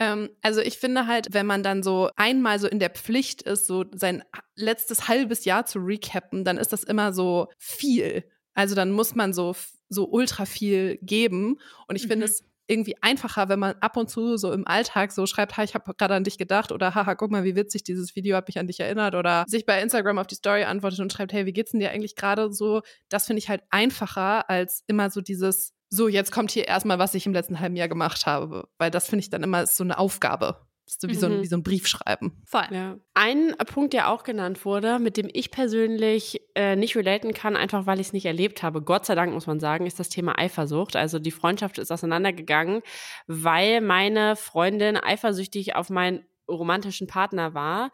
ähm, also ich finde halt, wenn man dann so einmal so in der Pflicht ist, so sein letztes halbes Jahr zu recappen, dann ist das immer so viel. Also dann muss man so, so ultra viel geben. Und ich finde
Mhm.
es irgendwie einfacher, wenn man ab und zu so im Alltag so schreibt, ha, ich habe gerade an dich gedacht oder haha, guck mal, wie witzig dieses Video hat mich an dich erinnert oder sich bei Instagram auf die Story antwortet und schreibt, hey, wie geht's denn dir eigentlich gerade so? Das finde ich halt einfacher als immer so dieses so, jetzt kommt hier erstmal, was ich im letzten halben Jahr gemacht habe, weil das finde ich dann immer so eine Aufgabe. Das ist so wie, so ein,
Mhm.
wie so ein Brief schreiben.
Voll.
Ja. Ein Punkt, der auch genannt wurde, mit dem ich persönlich äh, nicht relaten kann, einfach weil ich es nicht erlebt habe, Gott sei Dank muss man sagen, ist das Thema Eifersucht. Also die Freundschaft ist auseinandergegangen, weil meine Freundin eifersüchtig auf meinen romantischen Partner war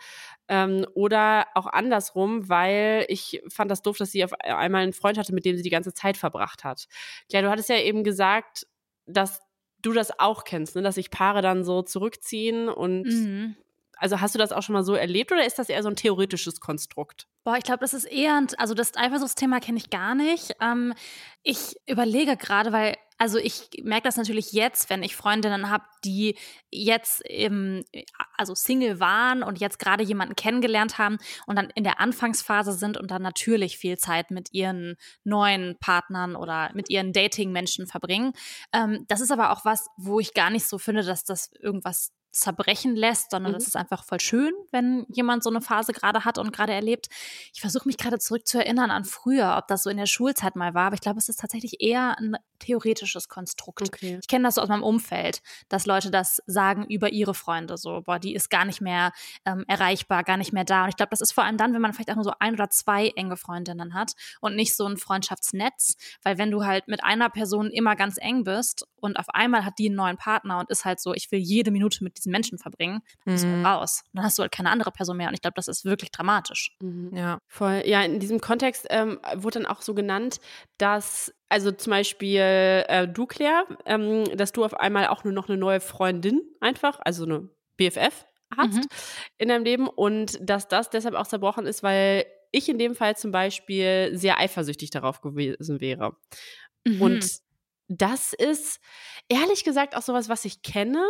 ähm, oder auch andersrum, weil ich fand das doof, dass sie auf einmal einen Freund hatte, mit dem sie die ganze Zeit verbracht hat. Claire, du hattest ja eben gesagt, dass du das auch kennst, ne? dass sich Paare dann so zurückziehen und
Mhm.
Also hast du das auch schon mal so erlebt oder ist das eher so ein theoretisches Konstrukt?
Boah, ich glaube, das ist eher, ein, also das Eifersuchtsthema kenne ich gar nicht. Ähm, ich überlege gerade, weil, also ich merke das natürlich jetzt, wenn ich Freundinnen habe, die jetzt im, also Single waren und jetzt gerade jemanden kennengelernt haben und dann in der Anfangsphase sind und dann natürlich viel Zeit mit ihren neuen Partnern oder mit ihren Dating-Menschen verbringen. Ähm, das ist aber auch was, wo ich gar nicht so finde, dass das irgendwas zerbrechen lässt, sondern
Mhm.
das ist einfach voll schön, wenn jemand so eine Phase gerade hat und gerade erlebt. Ich versuche mich gerade zurück zu erinnern an früher, ob das so in der Schulzeit mal war, aber ich glaube, es ist tatsächlich eher ein theoretisches Konstrukt.
Okay.
Ich kenne das so aus meinem Umfeld, dass Leute das sagen über ihre Freunde, so, boah, die ist gar nicht mehr ähm, erreichbar, gar nicht mehr da. Und ich glaube, das ist vor allem dann, wenn man vielleicht auch nur so ein oder zwei enge Freundinnen hat und nicht so ein Freundschaftsnetz, weil wenn du halt mit einer Person immer ganz eng bist und auf einmal hat die einen neuen Partner und ist halt so, ich will jede Minute mit diesen Menschen verbringen, dann bist du
Mhm.
halt raus. Und dann hast du halt keine andere Person mehr. Und ich glaube, das ist wirklich dramatisch.
Mhm.
Ja.
Voll. Ja, in diesem Kontext ähm, wurde dann auch so genannt, dass, also zum Beispiel äh, du, Claire, ähm, dass du auf einmal auch nur noch eine neue Freundin einfach, also eine BFF hast
Mhm.
in deinem Leben und dass das deshalb auch zerbrochen ist, weil ich in dem Fall zum Beispiel sehr eifersüchtig darauf gewesen wäre.
Mhm.
Und das ist ehrlich gesagt auch sowas, was ich kenne,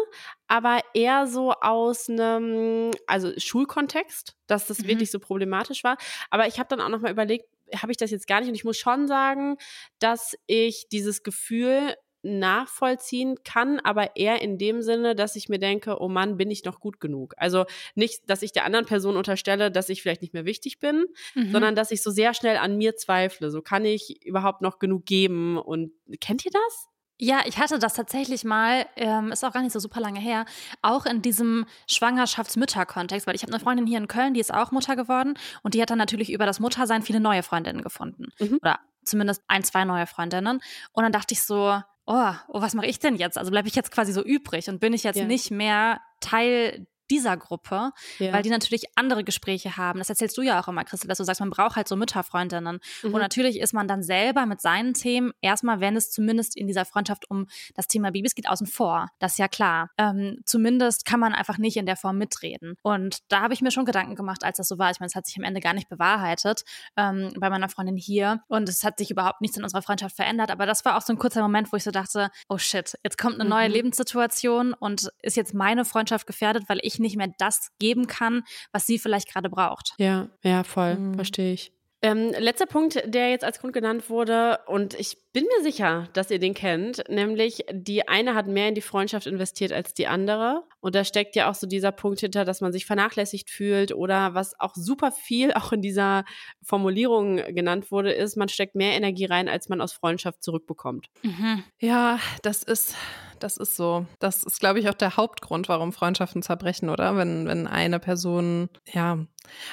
aber eher so aus einem, also Schulkontext, dass das
Mhm.
wirklich so problematisch war. Aber ich habe dann auch nochmal überlegt, habe ich das jetzt gar nicht? Und ich muss schon sagen, dass ich dieses Gefühl nachvollziehen kann, aber eher in dem Sinne, dass ich mir denke, oh Mann, bin ich noch gut genug? Also nicht, dass ich der anderen Person unterstelle, dass ich vielleicht nicht mehr wichtig bin,
Mhm.
sondern dass ich so sehr schnell an mir zweifle. So kann ich überhaupt noch genug geben? Und kennt ihr das?
Ja, ich hatte das tatsächlich mal, ähm, ist auch gar nicht so super lange her, auch in diesem Schwangerschaftsmütter-Kontext, weil ich habe eine Freundin hier in Köln, die ist auch Mutter geworden und die hat dann natürlich über das Muttersein viele neue Freundinnen gefunden.
Mhm.
Oder zumindest ein, zwei neue Freundinnen. Und dann dachte ich so, oh, oh was mache ich denn jetzt? Also bleibe ich jetzt quasi so übrig und bin ich jetzt
Ja.
nicht mehr Teil dieser Gruppe,
Ja.
weil die natürlich andere Gespräche haben. Das erzählst du ja auch immer, Christel, dass du sagst, man braucht halt so Mütterfreundinnen.
Mhm.
Und natürlich ist man dann selber mit seinen Themen erstmal, wenn es zumindest in dieser Freundschaft um das Thema Babys geht, außen vor. Das ist ja klar. Ähm, zumindest kann man einfach nicht in der Form mitreden. Und da habe ich mir schon Gedanken gemacht, als das so war. Ich meine, es hat sich am Ende gar nicht bewahrheitet ähm, bei meiner Freundin hier. Und es hat sich überhaupt nichts in unserer Freundschaft verändert. Aber das war auch so ein kurzer Moment, wo ich so dachte, oh shit, jetzt kommt eine neue
Mhm.
Lebenssituation und ist jetzt meine Freundschaft gefährdet, weil ich nicht mehr das geben kann, was sie vielleicht gerade braucht.
Ja, ja, voll,
Mhm.
verstehe ich. Ähm, letzter Punkt, der jetzt als Grund genannt wurde, und ich bin mir sicher, dass ihr den kennt, nämlich die eine hat mehr in die Freundschaft investiert als die andere. Und da steckt ja auch so dieser Punkt hinter, dass man sich vernachlässigt fühlt oder was auch super viel [LAUGHS] auch in dieser Formulierung genannt wurde, ist, man steckt mehr Energie rein, als man aus Freundschaft zurückbekommt.
Mhm.
Ja, das ist, das ist so. Das ist, glaube ich, auch der Hauptgrund, warum Freundschaften zerbrechen, oder? Wenn, wenn eine Person, ja.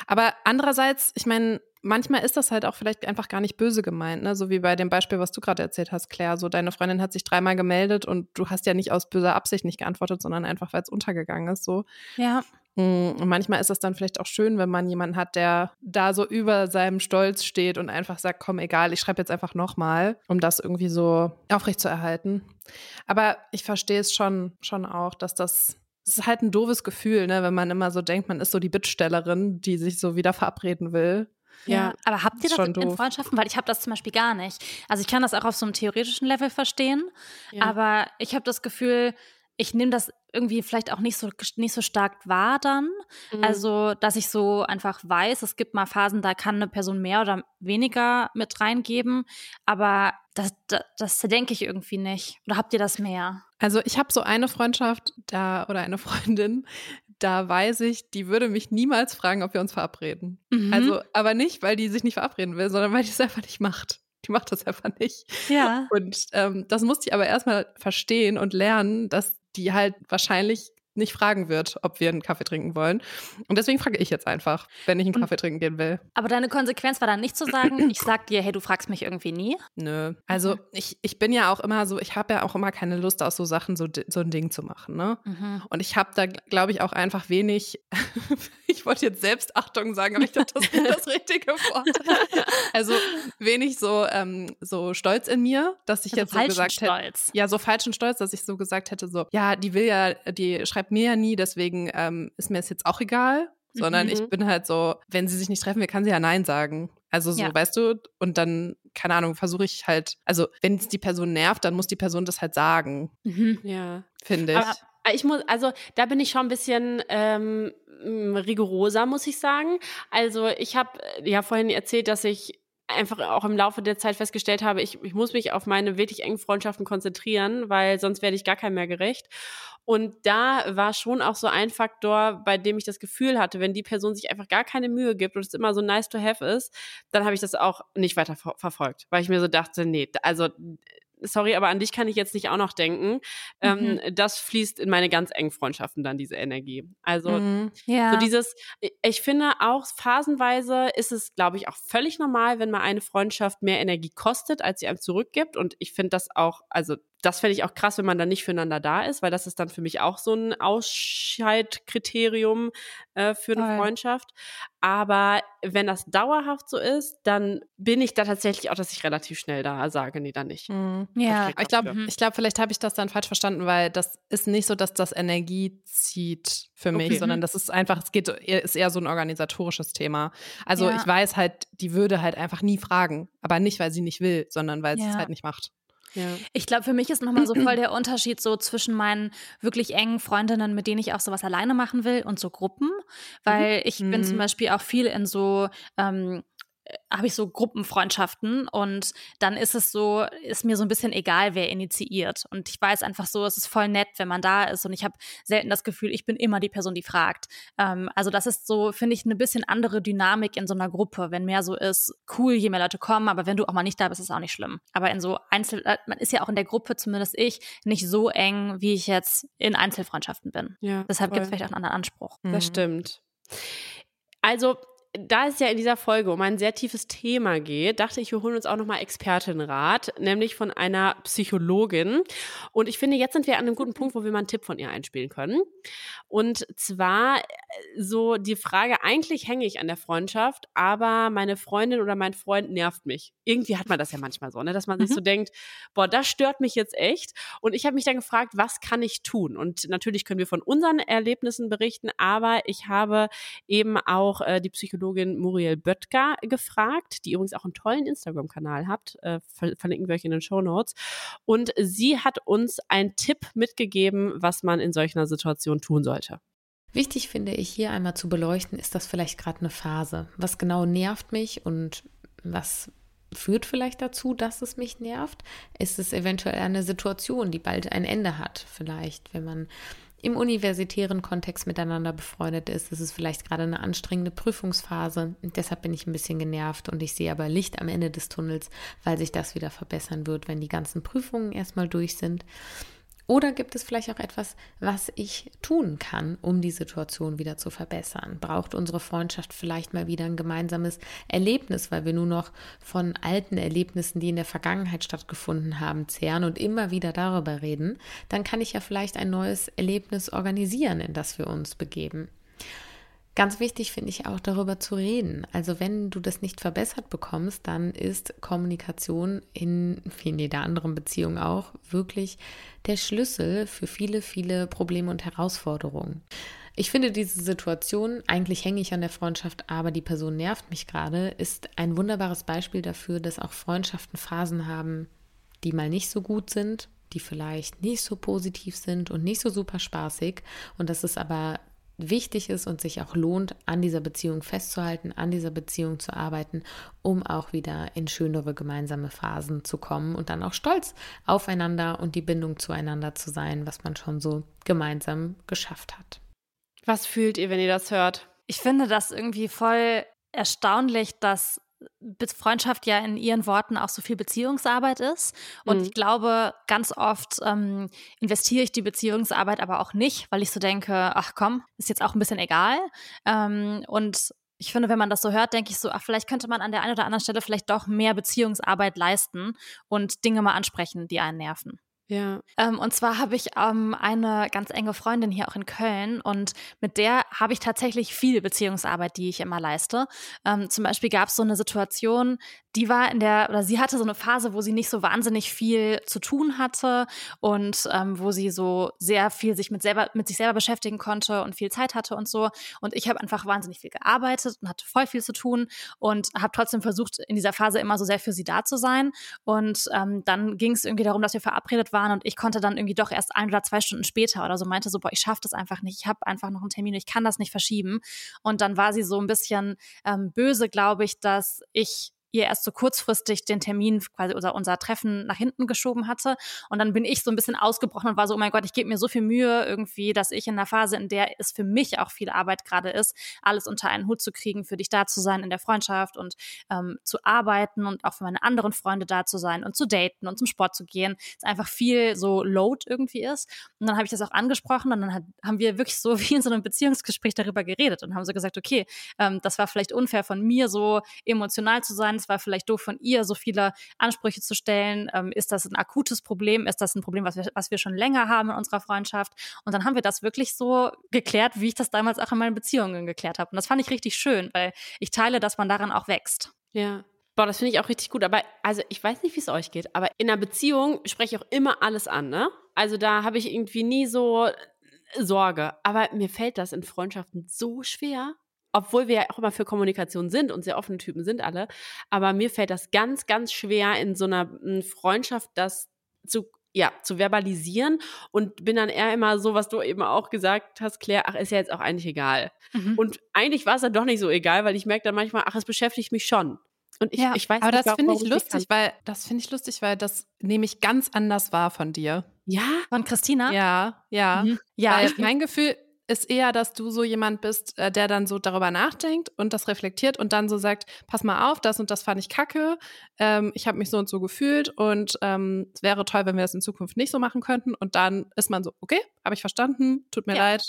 Aber andererseits, ich meine, manchmal ist das halt auch vielleicht einfach gar nicht böse gemeint, ne? So wie bei dem Beispiel, was du gerade erzählt hast, Claire. So, deine Freundin hat sich dreimal gemeldet und du hast ja nicht aus böser Absicht nicht geantwortet, sondern einfach, weil es untergegangen ist, so.
Ja.
Mm, Und manchmal ist es dann vielleicht auch schön, wenn man jemanden hat, der da so über seinem Stolz steht und einfach sagt, komm, egal, ich schreibe jetzt einfach nochmal, um das irgendwie so aufrechtzuerhalten. Aber ich verstehe es schon, schon auch, dass das, es ist halt ein doofes Gefühl, ne, wenn man immer so denkt, man ist so die Bittstellerin, die sich so wieder verabreden will.
Ja, aber habt ihr das in
doof.
Freundschaften? Weil ich habe das zum Beispiel gar nicht. Also ich kann das auch auf so einem theoretischen Level verstehen,
Ja.
aber ich habe das Gefühl, ich nehme das irgendwie vielleicht auch nicht so nicht so stark wahr dann.
Mhm.
Also, dass ich so einfach weiß, es gibt mal Phasen, da kann eine Person mehr oder weniger mit reingeben, aber das, das, das denke ich irgendwie nicht. Oder habt ihr das mehr?
Also ich habe so eine Freundschaft da oder eine Freundin, da weiß ich, die würde mich niemals fragen, ob wir uns verabreden.
Mhm.
Also, aber nicht, weil die sich nicht verabreden will, sondern weil die es einfach nicht macht. Die macht das einfach nicht.
ja.
Und ähm, das musste ich aber erstmal verstehen und lernen, dass die halt wahrscheinlich nicht fragen wird, ob wir einen Kaffee trinken wollen. Und deswegen frage ich jetzt einfach, wenn ich einen Kaffee trinken gehen will.
Aber deine Konsequenz war dann nicht zu sagen, [CLEARS THROAT] ich sag dir, hey, du fragst mich irgendwie nie.
Nö. Also
Mhm.
ich, ich bin ja auch immer so, ich habe ja auch immer keine Lust, aus so Sachen so, so ein Ding zu machen, ne?
Mhm.
Und ich habe da, glaube ich, auch einfach wenig, ich wollte jetzt Selbstachtung sagen, aber ich glaube, das ist nicht das [LAUGHS] richtige Wort. Also wenig so, ähm, so Stolz in mir, dass ich
Also
jetzt so gesagt hätte.
Stolz.
Ja, so falschen Stolz, dass ich so gesagt hätte, so, ja, die will ja, die schreibt mir ja nie, deswegen ähm, ist mir es jetzt auch egal. Sondern
Mhm.
ich bin halt so, wenn sie sich nicht treffen will, kann sie ja Nein sagen. Also so,
Ja.
weißt du, und dann, keine Ahnung, versuche ich halt, also wenn es die Person nervt, dann muss die Person das halt sagen,
Mhm.
ja.
finde ich.
Aber ich muss, also da bin ich schon ein bisschen ähm, m, rigoroser, muss ich sagen. Also ich habe ja vorhin erzählt, dass ich einfach auch im Laufe der Zeit festgestellt habe, ich, ich muss mich auf meine wirklich engen Freundschaften konzentrieren, weil sonst werde ich gar keinem mehr gerecht. Und da war schon auch so ein Faktor, bei dem ich das Gefühl hatte, wenn die Person sich einfach gar keine Mühe gibt und es immer so nice to have ist, dann habe ich das auch nicht weiter ver verfolgt, weil ich mir so dachte, nee, also sorry, aber an dich kann ich jetzt nicht auch noch denken. Ähm, das fließt in meine ganz engen Freundschaften dann, diese Energie. Also
Mhm.
Ja.
so dieses, ich finde auch phasenweise ist es, glaube ich, auch völlig normal, wenn mal eine Freundschaft mehr Energie kostet, als sie einem zurückgibt. Und ich finde das auch, also das fände ich auch krass, wenn man dann nicht füreinander da ist, weil das ist dann für mich auch so ein Ausscheidkriterium äh, für eine
Voll.
Freundschaft. Aber wenn das dauerhaft so ist, dann bin ich da tatsächlich auch, dass ich relativ schnell da sage, nee, dann nicht.
Mhm.
ja.
Ich glaube,
Mhm.
ich glaube, vielleicht habe ich das dann falsch verstanden, weil das ist nicht so, dass das Energie zieht für mich,
Okay.
sondern das ist einfach, es geht, ist eher so ein organisatorisches Thema. Also
Ja.
ich weiß halt, die würde halt einfach nie fragen, aber nicht, weil sie nicht will, sondern weil sie es
Ja.
halt nicht macht.
Ja.
Ich glaube, für mich ist nochmal so voll [CLEARS THROAT] der Unterschied so zwischen meinen wirklich engen Freundinnen, mit denen ich auch sowas alleine machen will, und so Gruppen. Weil ich bin zum
Mhm.
Beispiel auch viel in so ähm, habe ich so Gruppenfreundschaften und dann ist es so, ist mir so ein bisschen egal, wer initiiert. Und ich weiß einfach so, es ist voll nett, wenn man da ist und ich habe selten das Gefühl, ich bin immer die Person, die fragt. Ähm, also das ist so, finde ich, eine bisschen andere Dynamik in so einer Gruppe, wenn mehr so ist, cool, je mehr Leute kommen, aber wenn du auch mal nicht da bist, ist es auch nicht schlimm. Aber in so Einzel, äh, man ist ja auch in der Gruppe, zumindest ich, nicht so eng, wie ich jetzt in Einzelfreundschaften bin. Ja, Deshalb gibt es vielleicht auch einen anderen Anspruch.
Das mhm. stimmt. Also da es ja in dieser Folge um ein sehr tiefes Thema geht, dachte ich, wir holen uns auch nochmal Expertenrat, nämlich von einer Psychologin. Und ich finde, jetzt sind wir an einem guten Punkt, wo wir mal einen Tipp von ihr einspielen können. Und zwar äh, so die Frage, eigentlich hänge ich an der Freundschaft, aber meine Freundin oder mein Freund nervt mich. Irgendwie hat man das ja manchmal so, ne? dass man sich mhm. so denkt, boah, das stört mich jetzt echt. Und ich habe mich dann gefragt, was kann ich tun? Und natürlich können wir von unseren Erlebnissen berichten, aber ich habe eben auch äh, die Psychologin Psychologin Muriel Böttger gefragt, die übrigens auch einen tollen Instagram-Kanal hat. Äh, verlinken wir euch in den Show Notes. Und sie hat uns einen Tipp mitgegeben, was man in solch einer Situation tun sollte.
Wichtig finde ich hier einmal zu beleuchten, ist das vielleicht gerade eine Phase? Was genau nervt mich und was führt vielleicht dazu, dass es mich nervt? Ist es eventuell eine Situation, die bald ein Ende hat? Vielleicht, wenn man im universitären Kontext miteinander befreundet ist. Es ist vielleicht gerade eine anstrengende Prüfungsphase. Und deshalb bin ich ein bisschen genervt und ich sehe aber Licht am Ende des Tunnels, weil sich das wieder verbessern wird, wenn die ganzen Prüfungen erstmal durch sind. Oder gibt es vielleicht auch etwas, was ich tun kann, um die Situation wieder zu verbessern? Braucht unsere Freundschaft vielleicht mal wieder ein gemeinsames Erlebnis, weil wir nur noch von alten Erlebnissen, die in der Vergangenheit stattgefunden haben, zehren und immer wieder darüber reden? Dann kann ich ja vielleicht ein neues Erlebnis organisieren, in das wir uns begeben. Ganz wichtig finde ich auch darüber zu reden. Also wenn du das nicht verbessert bekommst, dann ist Kommunikation in, wie in jeder anderen Beziehung auch wirklich der Schlüssel für viele, viele Probleme und Herausforderungen. Ich finde diese Situation, eigentlich hänge ich an der Freundschaft, aber die Person nervt mich gerade, ist ein wunderbares Beispiel dafür, dass auch Freundschaften Phasen haben, die mal nicht so gut sind, die vielleicht nicht so positiv sind und nicht so super spaßig und dass es aber wichtig ist und sich auch lohnt, an dieser Beziehung festzuhalten, an dieser Beziehung zu arbeiten, um auch wieder in schönere gemeinsame Phasen zu kommen und dann auch stolz aufeinander und die Bindung zueinander zu sein, was man schon so gemeinsam geschafft hat.
Was fühlt ihr, wenn ihr das hört?
Ich finde das irgendwie voll erstaunlich, dass Freundschaft ja in ihren Worten auch so viel Beziehungsarbeit ist. Und mhm. ich glaube, ganz oft ähm, investiere ich die Beziehungsarbeit aber auch nicht, weil ich so denke, ach komm, ist jetzt auch ein bisschen egal. Ähm, und ich finde, wenn man das so hört, denke ich so, ach, vielleicht könnte man an der einen oder anderen Stelle vielleicht doch mehr Beziehungsarbeit leisten und Dinge mal ansprechen, die einen nerven.
Ja.
Ähm, und zwar habe ich ähm, eine ganz enge Freundin hier auch in Köln und mit der habe ich tatsächlich viel Beziehungsarbeit, die ich immer leiste. Ähm, zum Beispiel gab es so eine Situation, die war in der, oder sie hatte so eine Phase, wo sie nicht so wahnsinnig viel zu tun hatte und ähm, wo sie so sehr viel sich mit, selber, mit sich selber beschäftigen konnte und viel Zeit hatte und so. Und ich habe einfach wahnsinnig viel gearbeitet und hatte voll viel zu tun und habe trotzdem versucht, in dieser Phase immer so sehr für sie da zu sein. Und ähm, dann ging es irgendwie darum, dass wir verabredet waren und ich konnte dann irgendwie doch erst ein oder zwei Stunden später oder so meinte so, boah, ich schaffe das einfach nicht, ich habe einfach noch einen Termin, ich kann das nicht verschieben. Und dann war sie so ein bisschen ähm, böse, glaube ich, dass ich ihr erst so kurzfristig den Termin, quasi unser, unser Treffen nach hinten geschoben hatte. Und dann bin ich so ein bisschen ausgebrochen und war so, oh mein Gott, ich gebe mir so viel Mühe irgendwie, dass ich in einer Phase, in der es für mich auch viel Arbeit gerade ist, alles unter einen Hut zu kriegen, für dich da zu sein in der Freundschaft und ähm, zu arbeiten und auch für meine anderen Freunde da zu sein und zu daten und zum Sport zu gehen. Es einfach viel so Load irgendwie ist. Und dann habe ich das auch angesprochen und dann hat, haben wir wirklich so [LAUGHS] wie in so einem Beziehungsgespräch darüber geredet und haben so gesagt, okay, ähm, das war vielleicht unfair von mir, so emotional zu sein war vielleicht doof von ihr, so viele Ansprüche zu stellen. Ähm, ist das ein akutes Problem? Ist das ein Problem, was wir, was wir schon länger haben in unserer Freundschaft? Und dann haben wir das wirklich so geklärt, wie ich das damals auch in meinen Beziehungen geklärt habe. Und das fand ich richtig schön, weil ich teile, dass man daran auch wächst.
Ja. Boah, das finde ich auch richtig gut. Aber also ich weiß nicht, wie es euch geht, aber in einer Beziehung spreche ich auch immer alles an, ne? Also da habe ich irgendwie nie so Sorge. Aber mir fällt das in Freundschaften so schwer, obwohl wir ja auch immer für Kommunikation sind und sehr offene Typen sind alle, aber mir fällt das ganz, ganz schwer in so einer hm, Freundschaft, das zu ja, zu verbalisieren und bin dann eher immer so, was du eben auch gesagt hast, Claire, ach, ist ja jetzt auch eigentlich egal. Mhm. Und eigentlich war es dann doch nicht so egal, weil ich merke dann manchmal, ach, es beschäftigt mich schon. Und ich,
Ja,
ich weiß
Aber
nicht,
das finde ich lustig,
kann.
weil das finde ich lustig, weil das nehme ich ganz anders wahr von dir. Ich ich.
Ja,
Von Christina?
Ja, ja.
Mhm. Ja,
weil
ich,
mein Gefühl ist eher, dass du so jemand bist, äh, der dann so darüber nachdenkt und das reflektiert und dann so sagt, pass mal auf, das und das fand ich kacke, ähm, ich habe mich so und so gefühlt und ähm, es wäre toll, wenn wir das in Zukunft nicht so machen könnten. Und dann ist man so, okay, habe ich verstanden, tut mir
Ja.
leid.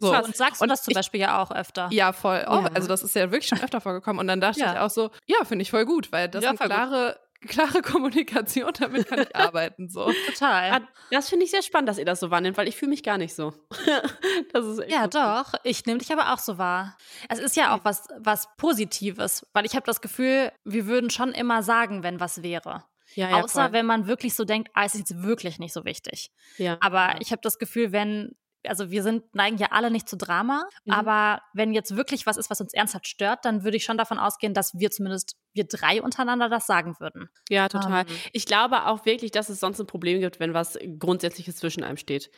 So.
Und sagst du
Und
das zum
ich-
Beispiel ja auch öfter.
Ja, voll. Oh,
Ja.
Also das ist ja wirklich schon öfter vorgekommen. Und dann dachte
Ja.
ich auch so, ja, finde ich voll gut, weil das
gut.
klare, klare Kommunikation, damit kann ich [LAUGHS] arbeiten. So.
Total.
Ah, das finde ich sehr spannend, dass ihr das so wahrnimmt, weil ich fühle mich gar nicht so. [LAUGHS] das ist echt
Ja,
lustig.
doch. Ich nehme dich aber auch so wahr. Es ist ja auch was, was Positives, weil ich habe das Gefühl, wir würden schon immer sagen, wenn was wäre.
Ja, ja,
Außer
voll.
wenn man wirklich so denkt, ah, es ist jetzt wirklich nicht so wichtig.
ja.
Aber ich habe das Gefühl, wenn, also wir sind, neigen ja alle nicht zu Drama,
Mhm.
aber wenn jetzt wirklich was ist, was uns ernsthaft stört, dann würde ich schon davon ausgehen, dass wir zumindest, wir drei untereinander das sagen würden.
Ja, total.
Ähm.
Ich glaube auch wirklich, dass es sonst ein Problem gibt, wenn was Grundsätzliches zwischen einem steht.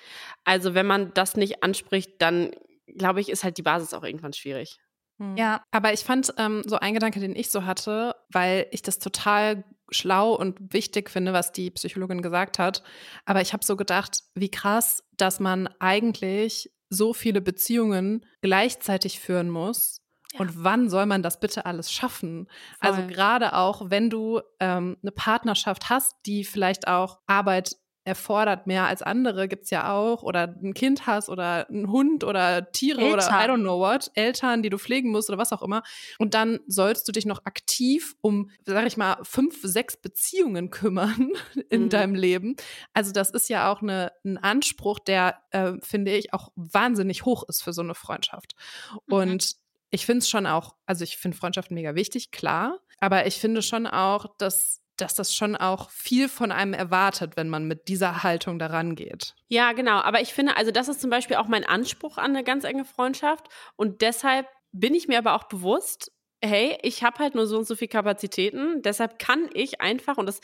Also wenn man das nicht anspricht, dann glaube ich, ist halt die Basis auch irgendwann schwierig.
Ja.
Aber ich fand ähm, so ein Gedanke, den ich so hatte, weil ich das total schlau und wichtig finde, was die Psychologin gesagt hat. Aber ich habe so gedacht, wie krass, dass man eigentlich so viele Beziehungen gleichzeitig führen muss. Und wann soll man das bitte alles schaffen? Also
Voll.
gerade auch, wenn du ähm, eine Partnerschaft hast, die vielleicht auch Arbeit erfordert mehr als andere, gibt's ja auch, oder ein Kind hast oder einen Hund oder Tiere oder I
Eltern.
don't know what, Eltern, die du pflegen musst oder was auch immer. Und dann sollst du dich noch aktiv um, sag ich mal, fünf, sechs Beziehungen kümmern [LAUGHS] in
Mhm.
deinem Leben. Also das ist ja auch eine, ein Anspruch, der, äh, finde ich, auch wahnsinnig hoch ist für so eine Freundschaft. Und ich finde es schon auch, also ich finde Freundschaften mega wichtig, klar. Aber ich finde schon auch, dass, dass das schon auch viel von einem erwartet, wenn man mit dieser Haltung daran geht.
Ja, genau. Aber ich finde, also das ist zum Beispiel auch mein Anspruch an eine ganz enge Freundschaft. Und deshalb bin ich mir aber auch bewusst, hey, ich habe halt nur so und so viel Kapazitäten. Deshalb kann ich einfach, und das,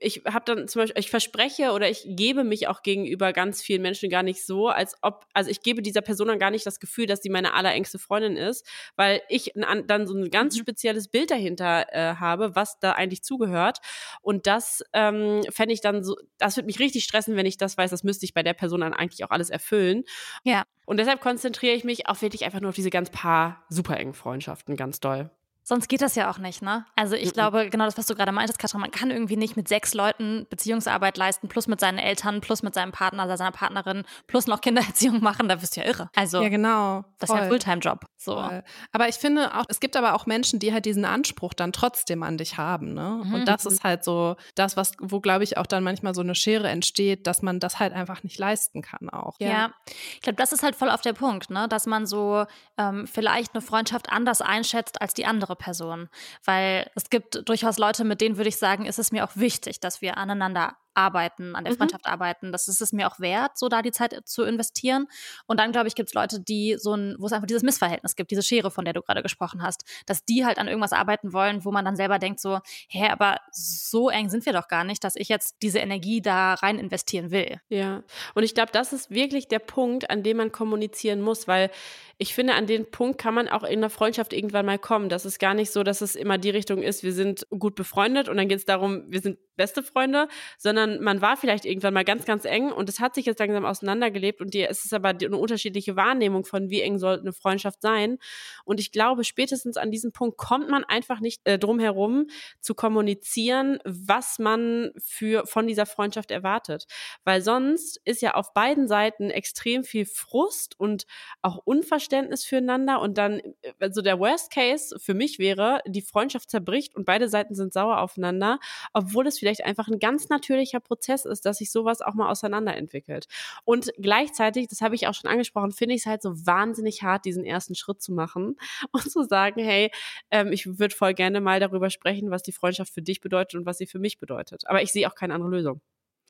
ich habe dann zum Beispiel, ich verspreche oder ich gebe mich auch gegenüber ganz vielen Menschen gar nicht so, als ob, also ich gebe dieser Person dann gar nicht das Gefühl, dass sie meine allerengste Freundin ist, weil ich dann so ein ganz spezielles Bild dahinter äh, habe, was da eigentlich zugehört. Und das ähm, fände ich dann so, das würde mich richtig stressen, wenn ich das weiß, das müsste ich bei der Person dann eigentlich auch alles erfüllen.
Ja.
Und deshalb konzentriere ich mich auch wirklich einfach nur auf diese ganz paar super engen Freundschaften, ganz doll.
Sonst geht das ja auch nicht, ne? Also ich
Mhm.
glaube, genau das, was du gerade meintest, Katrin, man kann irgendwie nicht mit sechs Leuten Beziehungsarbeit leisten, plus mit seinen Eltern, plus mit seinem Partner oder seiner Partnerin, plus noch Kindererziehung machen, da wirst du ja irre. Also,
ja, genau.
das ist ja ein. Fulltime-Job. So.
Voll. Aber ich finde auch, es gibt aber auch Menschen, die halt diesen Anspruch dann trotzdem an dich haben. Ne?
Mhm.
Und das ist halt so das, was, wo glaube ich auch dann manchmal so eine Schere entsteht, dass man das halt einfach nicht leisten kann auch.
Ja, ich glaube, das ist halt voll auf der Punkt, ne? dass man so ähm, vielleicht eine Freundschaft anders einschätzt als die andere Person. Weil es gibt durchaus Leute, mit denen würde ich sagen, ist es mir auch wichtig, dass wir aneinander arbeiten, an der
Mhm.
Freundschaft arbeiten. Das ist es mir auch wert, so da die Zeit zu investieren. Und dann, glaube ich, gibt es Leute, die so ein, wo es einfach dieses Missverhältnis gibt, diese Schere, von der du gerade gesprochen hast, dass die halt an irgendwas arbeiten wollen, wo man dann selber denkt so, hä, aber so eng sind wir doch gar nicht, dass ich jetzt diese Energie da rein investieren will.
Ja, und ich glaube, das ist wirklich der Punkt, an dem man kommunizieren muss, weil ich finde, an den Punkt kann man auch in der Freundschaft irgendwann mal kommen. Das ist gar nicht so, dass es immer die Richtung ist, wir sind gut befreundet und dann geht es darum, wir sind beste Freunde, sondern man war vielleicht irgendwann mal ganz, ganz eng und es hat sich jetzt langsam auseinandergelebt und die, es ist aber eine unterschiedliche Wahrnehmung von, wie eng sollte eine Freundschaft sein. Und ich glaube, spätestens an diesem Punkt kommt man einfach nicht äh, drum herum, zu kommunizieren, was man für, von dieser Freundschaft erwartet. Weil sonst ist ja auf beiden Seiten extrem viel Frust und auch Unverständnis füreinander. Und dann, äh, also der Worst Case für mich wäre, die Freundschaft zerbricht und beide Seiten sind sauer aufeinander, obwohl es vielleicht einfach ein ganz natürlicher Prozess ist, dass sich sowas auch mal auseinanderentwickelt. Und gleichzeitig, das habe ich auch schon angesprochen, finde ich es halt so wahnsinnig hart, diesen ersten Schritt zu machen [LAUGHS] und zu sagen, hey, ähm, ich würde voll gerne mal darüber sprechen, was die Freundschaft für dich bedeutet und was sie für mich bedeutet. Aber ich sehe auch keine andere Lösung.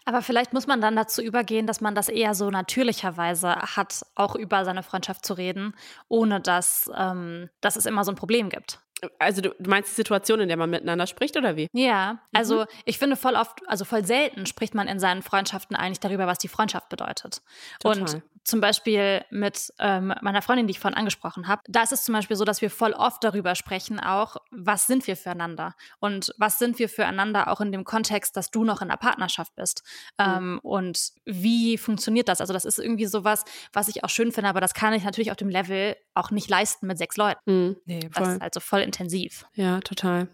Aber vielleicht muss man dann dazu übergehen, dass man das eher so natürlicherweise hat, auch über seine Freundschaft zu reden, ohne dass, ähm, dass es immer so ein Problem gibt.
Also du, meinst die Situation, in der man miteinander spricht oder wie?
Ja, also ich finde voll oft, also voll selten spricht man in seinen Freundschaften eigentlich darüber, was die Freundschaft bedeutet.
Total.
Und zum Beispiel mit ähm, meiner Freundin, die ich vorhin angesprochen habe, da ist es zum Beispiel so, dass wir voll oft darüber sprechen, auch, was sind wir füreinander und was sind wir füreinander auch in dem Kontext, dass du noch in einer Partnerschaft bist mhm. ähm, und wie funktioniert das? Also das ist irgendwie sowas, was ich auch schön finde, aber das kann ich natürlich auf dem Level auch nicht leisten mit sechs Leuten. Mhm. Nee, voll. Das ist also voll intensiv.
Ja, total.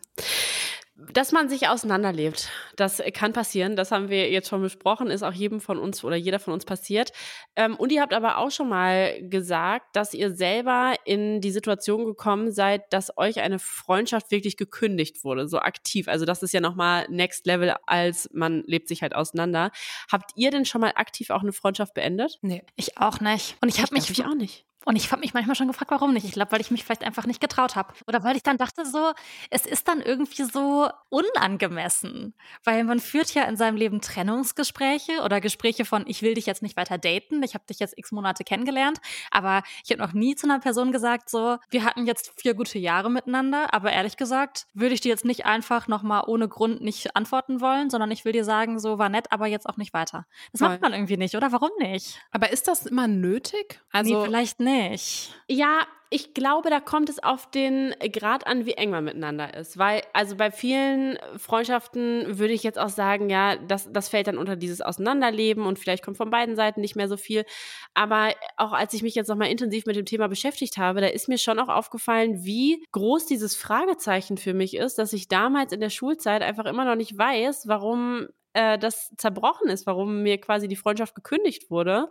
Dass man sich auseinanderlebt, das kann passieren. Das haben wir jetzt schon besprochen, ist auch jedem von uns oder jeder von uns passiert. Ähm, und ihr habt aber auch schon mal gesagt, dass ihr selber in die Situation gekommen seid, dass euch eine Freundschaft wirklich gekündigt wurde, so aktiv. Also das ist ja nochmal Next Level, als man lebt sich halt auseinander. Habt ihr denn schon mal aktiv auch eine Freundschaft beendet?
Nee, ich auch nicht. Und ich habe mich
ich auch nicht.
Und ich habe mich manchmal schon gefragt, warum nicht. Ich glaube, weil ich mich vielleicht einfach nicht getraut habe. Oder weil ich dann dachte so, es ist dann irgendwie so unangemessen. Weil man führt ja in seinem Leben Trennungsgespräche oder Gespräche von, ich will dich jetzt nicht weiter daten, ich habe dich jetzt x Monate kennengelernt. Aber ich habe noch nie zu einer Person gesagt so, wir hatten jetzt vier gute Jahre miteinander. Aber ehrlich gesagt, würde ich dir jetzt nicht einfach nochmal ohne Grund nicht antworten wollen, sondern ich will dir sagen, so war nett, aber jetzt auch nicht weiter. Das Voll. macht man irgendwie nicht, oder? Warum nicht?
Aber ist das immer nötig?
Also nee, vielleicht nicht nicht.
Ja, ich glaube, da kommt es auf den Grad an, wie eng man miteinander ist. Weil, also bei vielen Freundschaften würde ich jetzt auch sagen, ja, das, das fällt dann unter dieses Auseinanderleben und vielleicht kommt von beiden Seiten nicht mehr so viel. Aber auch als ich mich jetzt nochmal intensiv mit dem Thema beschäftigt habe, da ist mir schon auch aufgefallen, wie groß dieses Fragezeichen für mich ist, dass ich damals in der Schulzeit einfach immer noch nicht weiß, warum äh, das zerbrochen ist, warum mir quasi die Freundschaft gekündigt wurde.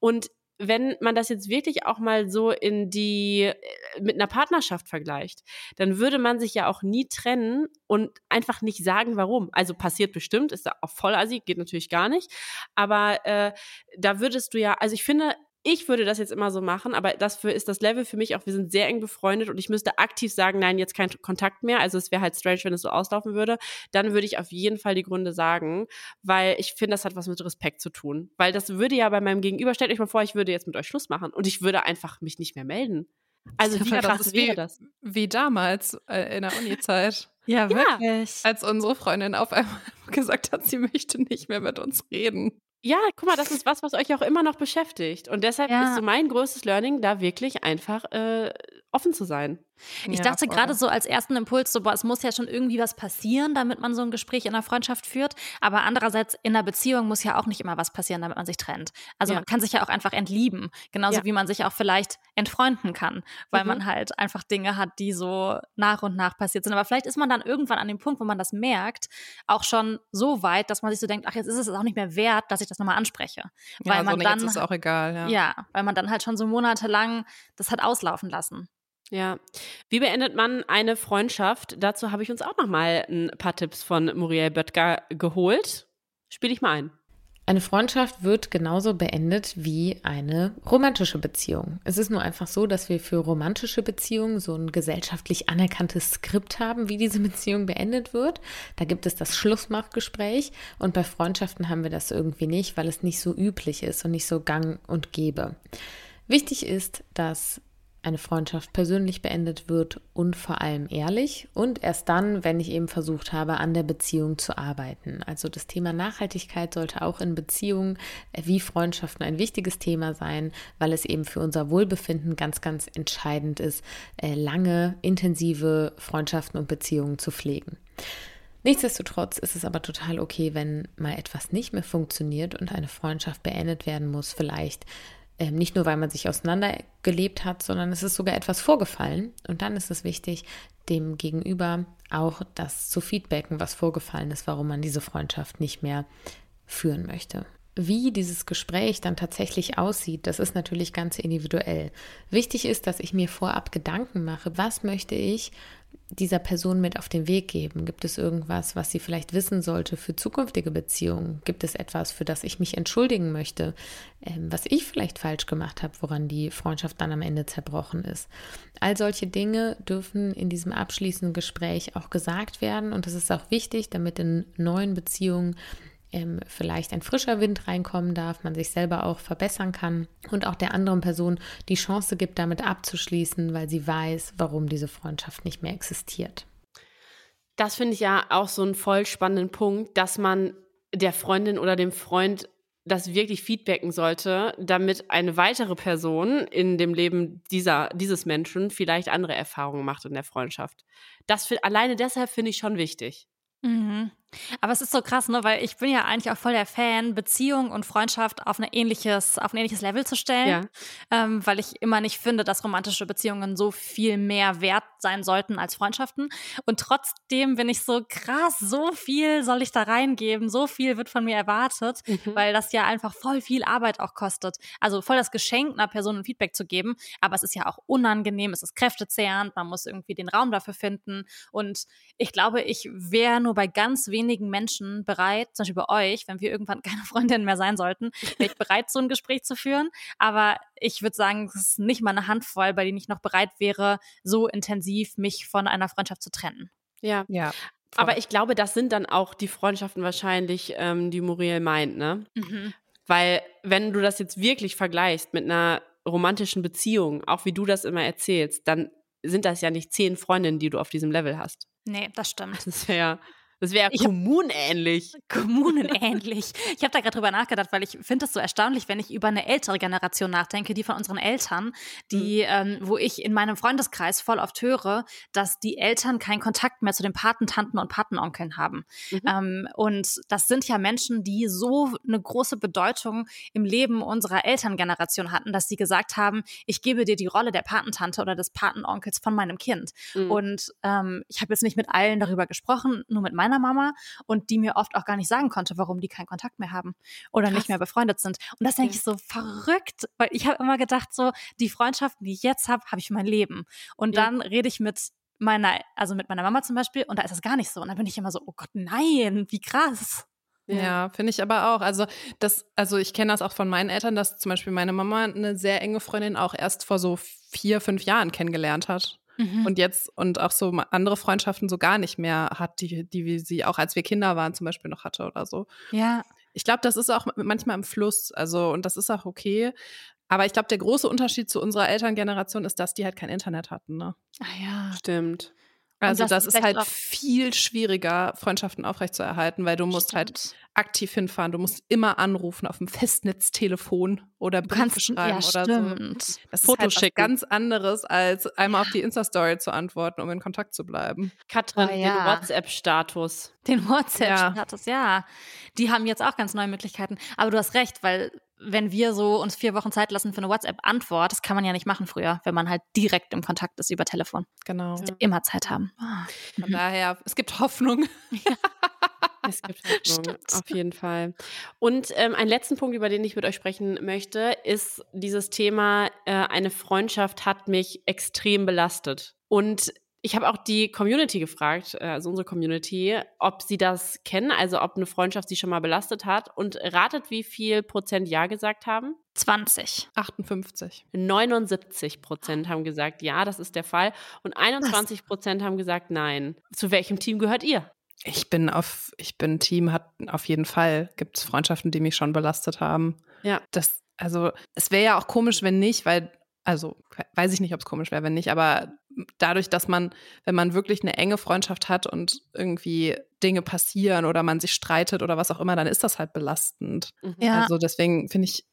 Und wenn man das jetzt wirklich auch mal so in die äh, mit einer Partnerschaft vergleicht, dann würde man sich ja auch nie trennen und einfach nicht sagen, warum. Also passiert bestimmt, ist da auch voll assi, geht natürlich gar nicht. Aber äh, da würdest du ja, also ich finde, ich würde das jetzt immer so machen, aber dafür ist das Level für mich auch, wir sind sehr eng befreundet und ich müsste aktiv sagen, nein, jetzt kein Kontakt mehr. Also es wäre halt strange, wenn es so auslaufen würde. Dann würde ich auf jeden Fall die Gründe sagen, weil ich finde, das hat was mit Respekt zu tun. Weil das würde ja bei meinem Gegenüber, stellt euch mal vor, ich würde jetzt mit euch Schluss machen und ich würde einfach mich nicht mehr melden. Also wie krass das wäre das?
Wie damals äh, in der Uni-Zeit. [LAUGHS]
ja, wirklich.
Als unsere Freundin auf einmal [LAUGHS] gesagt hat, sie möchte nicht mehr mit uns reden.
Ja, guck mal, das ist was, was euch auch immer noch beschäftigt. Und deshalb ja. ist so mein größtes Learning, da wirklich einfach äh, offen zu sein.
Ich ja, dachte gerade so als ersten Impuls, so, boah, es muss ja schon irgendwie was passieren, damit man so ein Gespräch in einer Freundschaft führt. Aber andererseits, in einer Beziehung muss ja auch nicht immer was passieren, damit man sich trennt. Also ja. man kann sich ja auch einfach entlieben. Genauso ja. wie man sich auch vielleicht entfreunden kann, weil mhm. man halt einfach Dinge hat, die so nach und nach passiert sind. Aber vielleicht ist man dann irgendwann an dem Punkt, wo man das merkt, auch schon so weit, dass man sich so denkt, ach, jetzt ist es auch nicht mehr wert, dass ich das nochmal anspreche. Weil
ja,
man
so,
dann,
jetzt ist auch egal, ja.
Ja, weil man dann halt schon so monatelang das hat auslaufen lassen.
Ja. Wie beendet man eine Freundschaft? Dazu habe ich uns auch noch mal ein paar Tipps von Muriel Böttger geholt. Spiele ich mal ein.
Eine Freundschaft wird genauso beendet wie eine romantische Beziehung. Es ist nur einfach so, dass wir für romantische Beziehungen so ein gesellschaftlich anerkanntes Skript haben, wie diese Beziehung beendet wird. Da gibt es das Schlussmachgespräch und bei Freundschaften haben wir das irgendwie nicht, weil es nicht so üblich ist und nicht so gang und gäbe. Wichtig ist, dass eine Freundschaft persönlich beendet wird und vor allem ehrlich und erst dann, wenn ich eben versucht habe, an der Beziehung zu arbeiten. Also das Thema Nachhaltigkeit sollte auch in Beziehungen äh, wie Freundschaften ein wichtiges Thema sein, weil es eben für unser Wohlbefinden ganz, ganz entscheidend ist, äh, lange, intensive Freundschaften und Beziehungen zu pflegen. Nichtsdestotrotz ist es aber total okay, wenn mal etwas nicht mehr funktioniert und eine Freundschaft beendet werden muss, vielleicht ähm, nicht nur, weil man sich auseinandergelebt hat, sondern es ist sogar etwas vorgefallen. Und dann ist es wichtig, dem Gegenüber auch das zu feedbacken, was vorgefallen ist, warum man diese Freundschaft nicht mehr führen möchte. Wie dieses Gespräch dann tatsächlich aussieht, das ist natürlich ganz individuell. Wichtig ist, dass ich mir vorab Gedanken mache, was möchte ich dieser Person mit auf den Weg geben? Gibt es irgendwas, was sie vielleicht wissen sollte für zukünftige Beziehungen? Gibt es etwas, für das ich mich entschuldigen möchte, ähm, was ich vielleicht falsch gemacht habe, woran die Freundschaft dann am Ende zerbrochen ist? All solche Dinge dürfen in diesem abschließenden Gespräch auch gesagt werden und das ist auch wichtig, damit in neuen Beziehungen ähm, vielleicht ein frischer Wind reinkommen darf, man sich selber auch verbessern kann und auch der anderen Person die Chance gibt, damit abzuschließen, weil sie weiß, warum diese Freundschaft nicht mehr existiert.
Das finde ich ja auch so einen voll spannenden Punkt, dass man der Freundin oder dem Freund das wirklich feedbacken sollte, damit eine weitere Person in dem Leben dieser, dieses Menschen vielleicht andere Erfahrungen macht in der Freundschaft. Das für, alleine deshalb finde ich schon wichtig.
Mhm. Aber es ist so krass, ne, weil ich bin ja eigentlich auch voll der Fan, Beziehung und Freundschaft auf, eine ähnliches, auf ein ähnliches Level zu stellen,
Ja.
ähm, weil ich immer nicht finde, dass romantische Beziehungen so viel mehr wert sein sollten als Freundschaften. Und trotzdem bin ich so krass, so viel soll ich da reingeben, so viel wird von mir erwartet,
Mhm.
weil das ja einfach voll viel Arbeit auch kostet. Also voll das Geschenk, einer Person ein Feedback zu geben, aber es ist ja auch unangenehm, es ist kräftezehrend, man muss irgendwie den Raum dafür finden. Und ich glaube, ich wäre nur bei ganz wenigen Menschen bereit, zum Beispiel bei euch, wenn wir irgendwann [LAUGHS] keine Freundinnen mehr sein sollten, wäre ich bereit, so ein Gespräch zu führen. Aber ich würde sagen, es ist nicht mal eine Handvoll, bei denen ich noch bereit wäre, so intensiv mich von einer Freundschaft zu trennen.
Ja.
Ja.
Aber ich glaube, das sind dann auch die Freundschaften wahrscheinlich, ähm, die Muriel meint, ne?
Mhm.
Weil, wenn du das jetzt wirklich vergleichst mit einer romantischen Beziehung, auch wie du das immer erzählst, dann sind das ja nicht zehn Freundinnen, die du auf diesem Level hast.
Nee, das stimmt.
Das wäre das wär
Ich hab-
kommunähnlich. [LAUGHS]
Kommunen ähnlich. Ich habe da gerade drüber nachgedacht, weil ich finde es so erstaunlich, wenn ich über eine ältere Generation nachdenke, die von unseren Eltern, die, ähm, wo ich in meinem Freundeskreis voll oft höre, dass die Eltern keinen Kontakt mehr zu den Patentanten und Patenonkeln haben.
Mhm.
Ähm, und das sind ja Menschen, die so eine große Bedeutung im Leben unserer Elterngeneration hatten, dass sie gesagt haben, ich gebe dir die Rolle der Patentante oder des Patenonkels von meinem Kind.
Mhm.
Und ähm, ich habe jetzt nicht mit allen darüber gesprochen, nur mit meiner Mama und die mir oft auch gar nicht sagen konnte, warum die keinen Kontakt mehr haben oder
Krass.
nicht mehr befreundet sind. Und das denke
Ja.
ich so verrückt, weil ich habe immer gedacht, so die Freundschaften, die ich jetzt habe, habe ich für mein Leben. Und
Ja.
dann rede ich mit meiner, also mit meiner Mama zum Beispiel, und da ist das gar nicht so. Und dann bin ich immer so, oh Gott, nein, wie krass.
Ja, finde ich aber auch. Also das, also ich kenne das auch von meinen Eltern, dass zum Beispiel meine Mama eine sehr enge Freundin auch erst vor so vier, fünf Jahren kennengelernt hat.
Mhm.
Und jetzt und auch so andere Freundschaften so gar nicht mehr hat, die, die wie sie auch als wir Kinder waren zum Beispiel noch hatte oder so.
ja,
Ich glaube, das ist auch manchmal im Fluss, also und das ist auch okay. Aber ich glaube, der große Unterschied zu unserer Elterngeneration ist, dass die halt kein Internet hatten. Ne?
ah, ja.
Stimmt.
Also das
die
ist halt viel schwieriger, Freundschaften aufrechtzuerhalten, weil du musst halt
Stimmt.
aktiv hinfahren. Du musst immer anrufen auf dem Festnetztelefon oder Briefe
kannst,
schreiben
ja,
oder so.
stimmt.
Das ist
Fotos
halt was
schicken.
ganz anderes, als einmal auf die Insta-Story zu antworten, um in Kontakt zu bleiben.
Katrin,
Oh,
den
ja.
WhatsApp-Status.
Den WhatsApp-Status, ja. Die haben jetzt auch ganz neue Möglichkeiten. Aber du hast recht, weil wenn wir so uns vier Wochen Zeit lassen für eine WhatsApp-Antwort, das kann man ja nicht machen früher, wenn man halt direkt im Kontakt ist über Telefon.
Genau.
Wir immer Zeit haben. Ah.
Von daher, es gibt Hoffnung. [LAUGHS]
Es gibt Hoffnung,
Stimmt.
auf jeden Fall. Und ähm, einen letzten Punkt, über den ich mit euch sprechen möchte, ist dieses Thema, äh, eine Freundschaft hat mich extrem belastet. Und ich habe auch die Community gefragt, äh, also unsere Community, ob sie das kennen, also ob eine Freundschaft sie schon mal belastet hat. Und ratet, wie viel Prozent Ja gesagt haben?
20.
58.
79 Prozent haben gesagt, ja, das ist der Fall. Und 21 Prozent haben gesagt, nein. Zu welchem Team gehört ihr?
Ich bin auf, ich bin Team, hat auf jeden Fall, gibt es Freundschaften, die mich schon belastet haben.
Ja.
Das, also, es wäre ja auch komisch, wenn nicht, weil, also, weiß ich nicht, ob es komisch wäre, wenn nicht, aber dadurch, dass man, wenn man wirklich eine enge Freundschaft hat und irgendwie Dinge passieren oder man sich streitet oder was auch immer, dann ist das halt belastend.
Ja.
Also deswegen finde ich,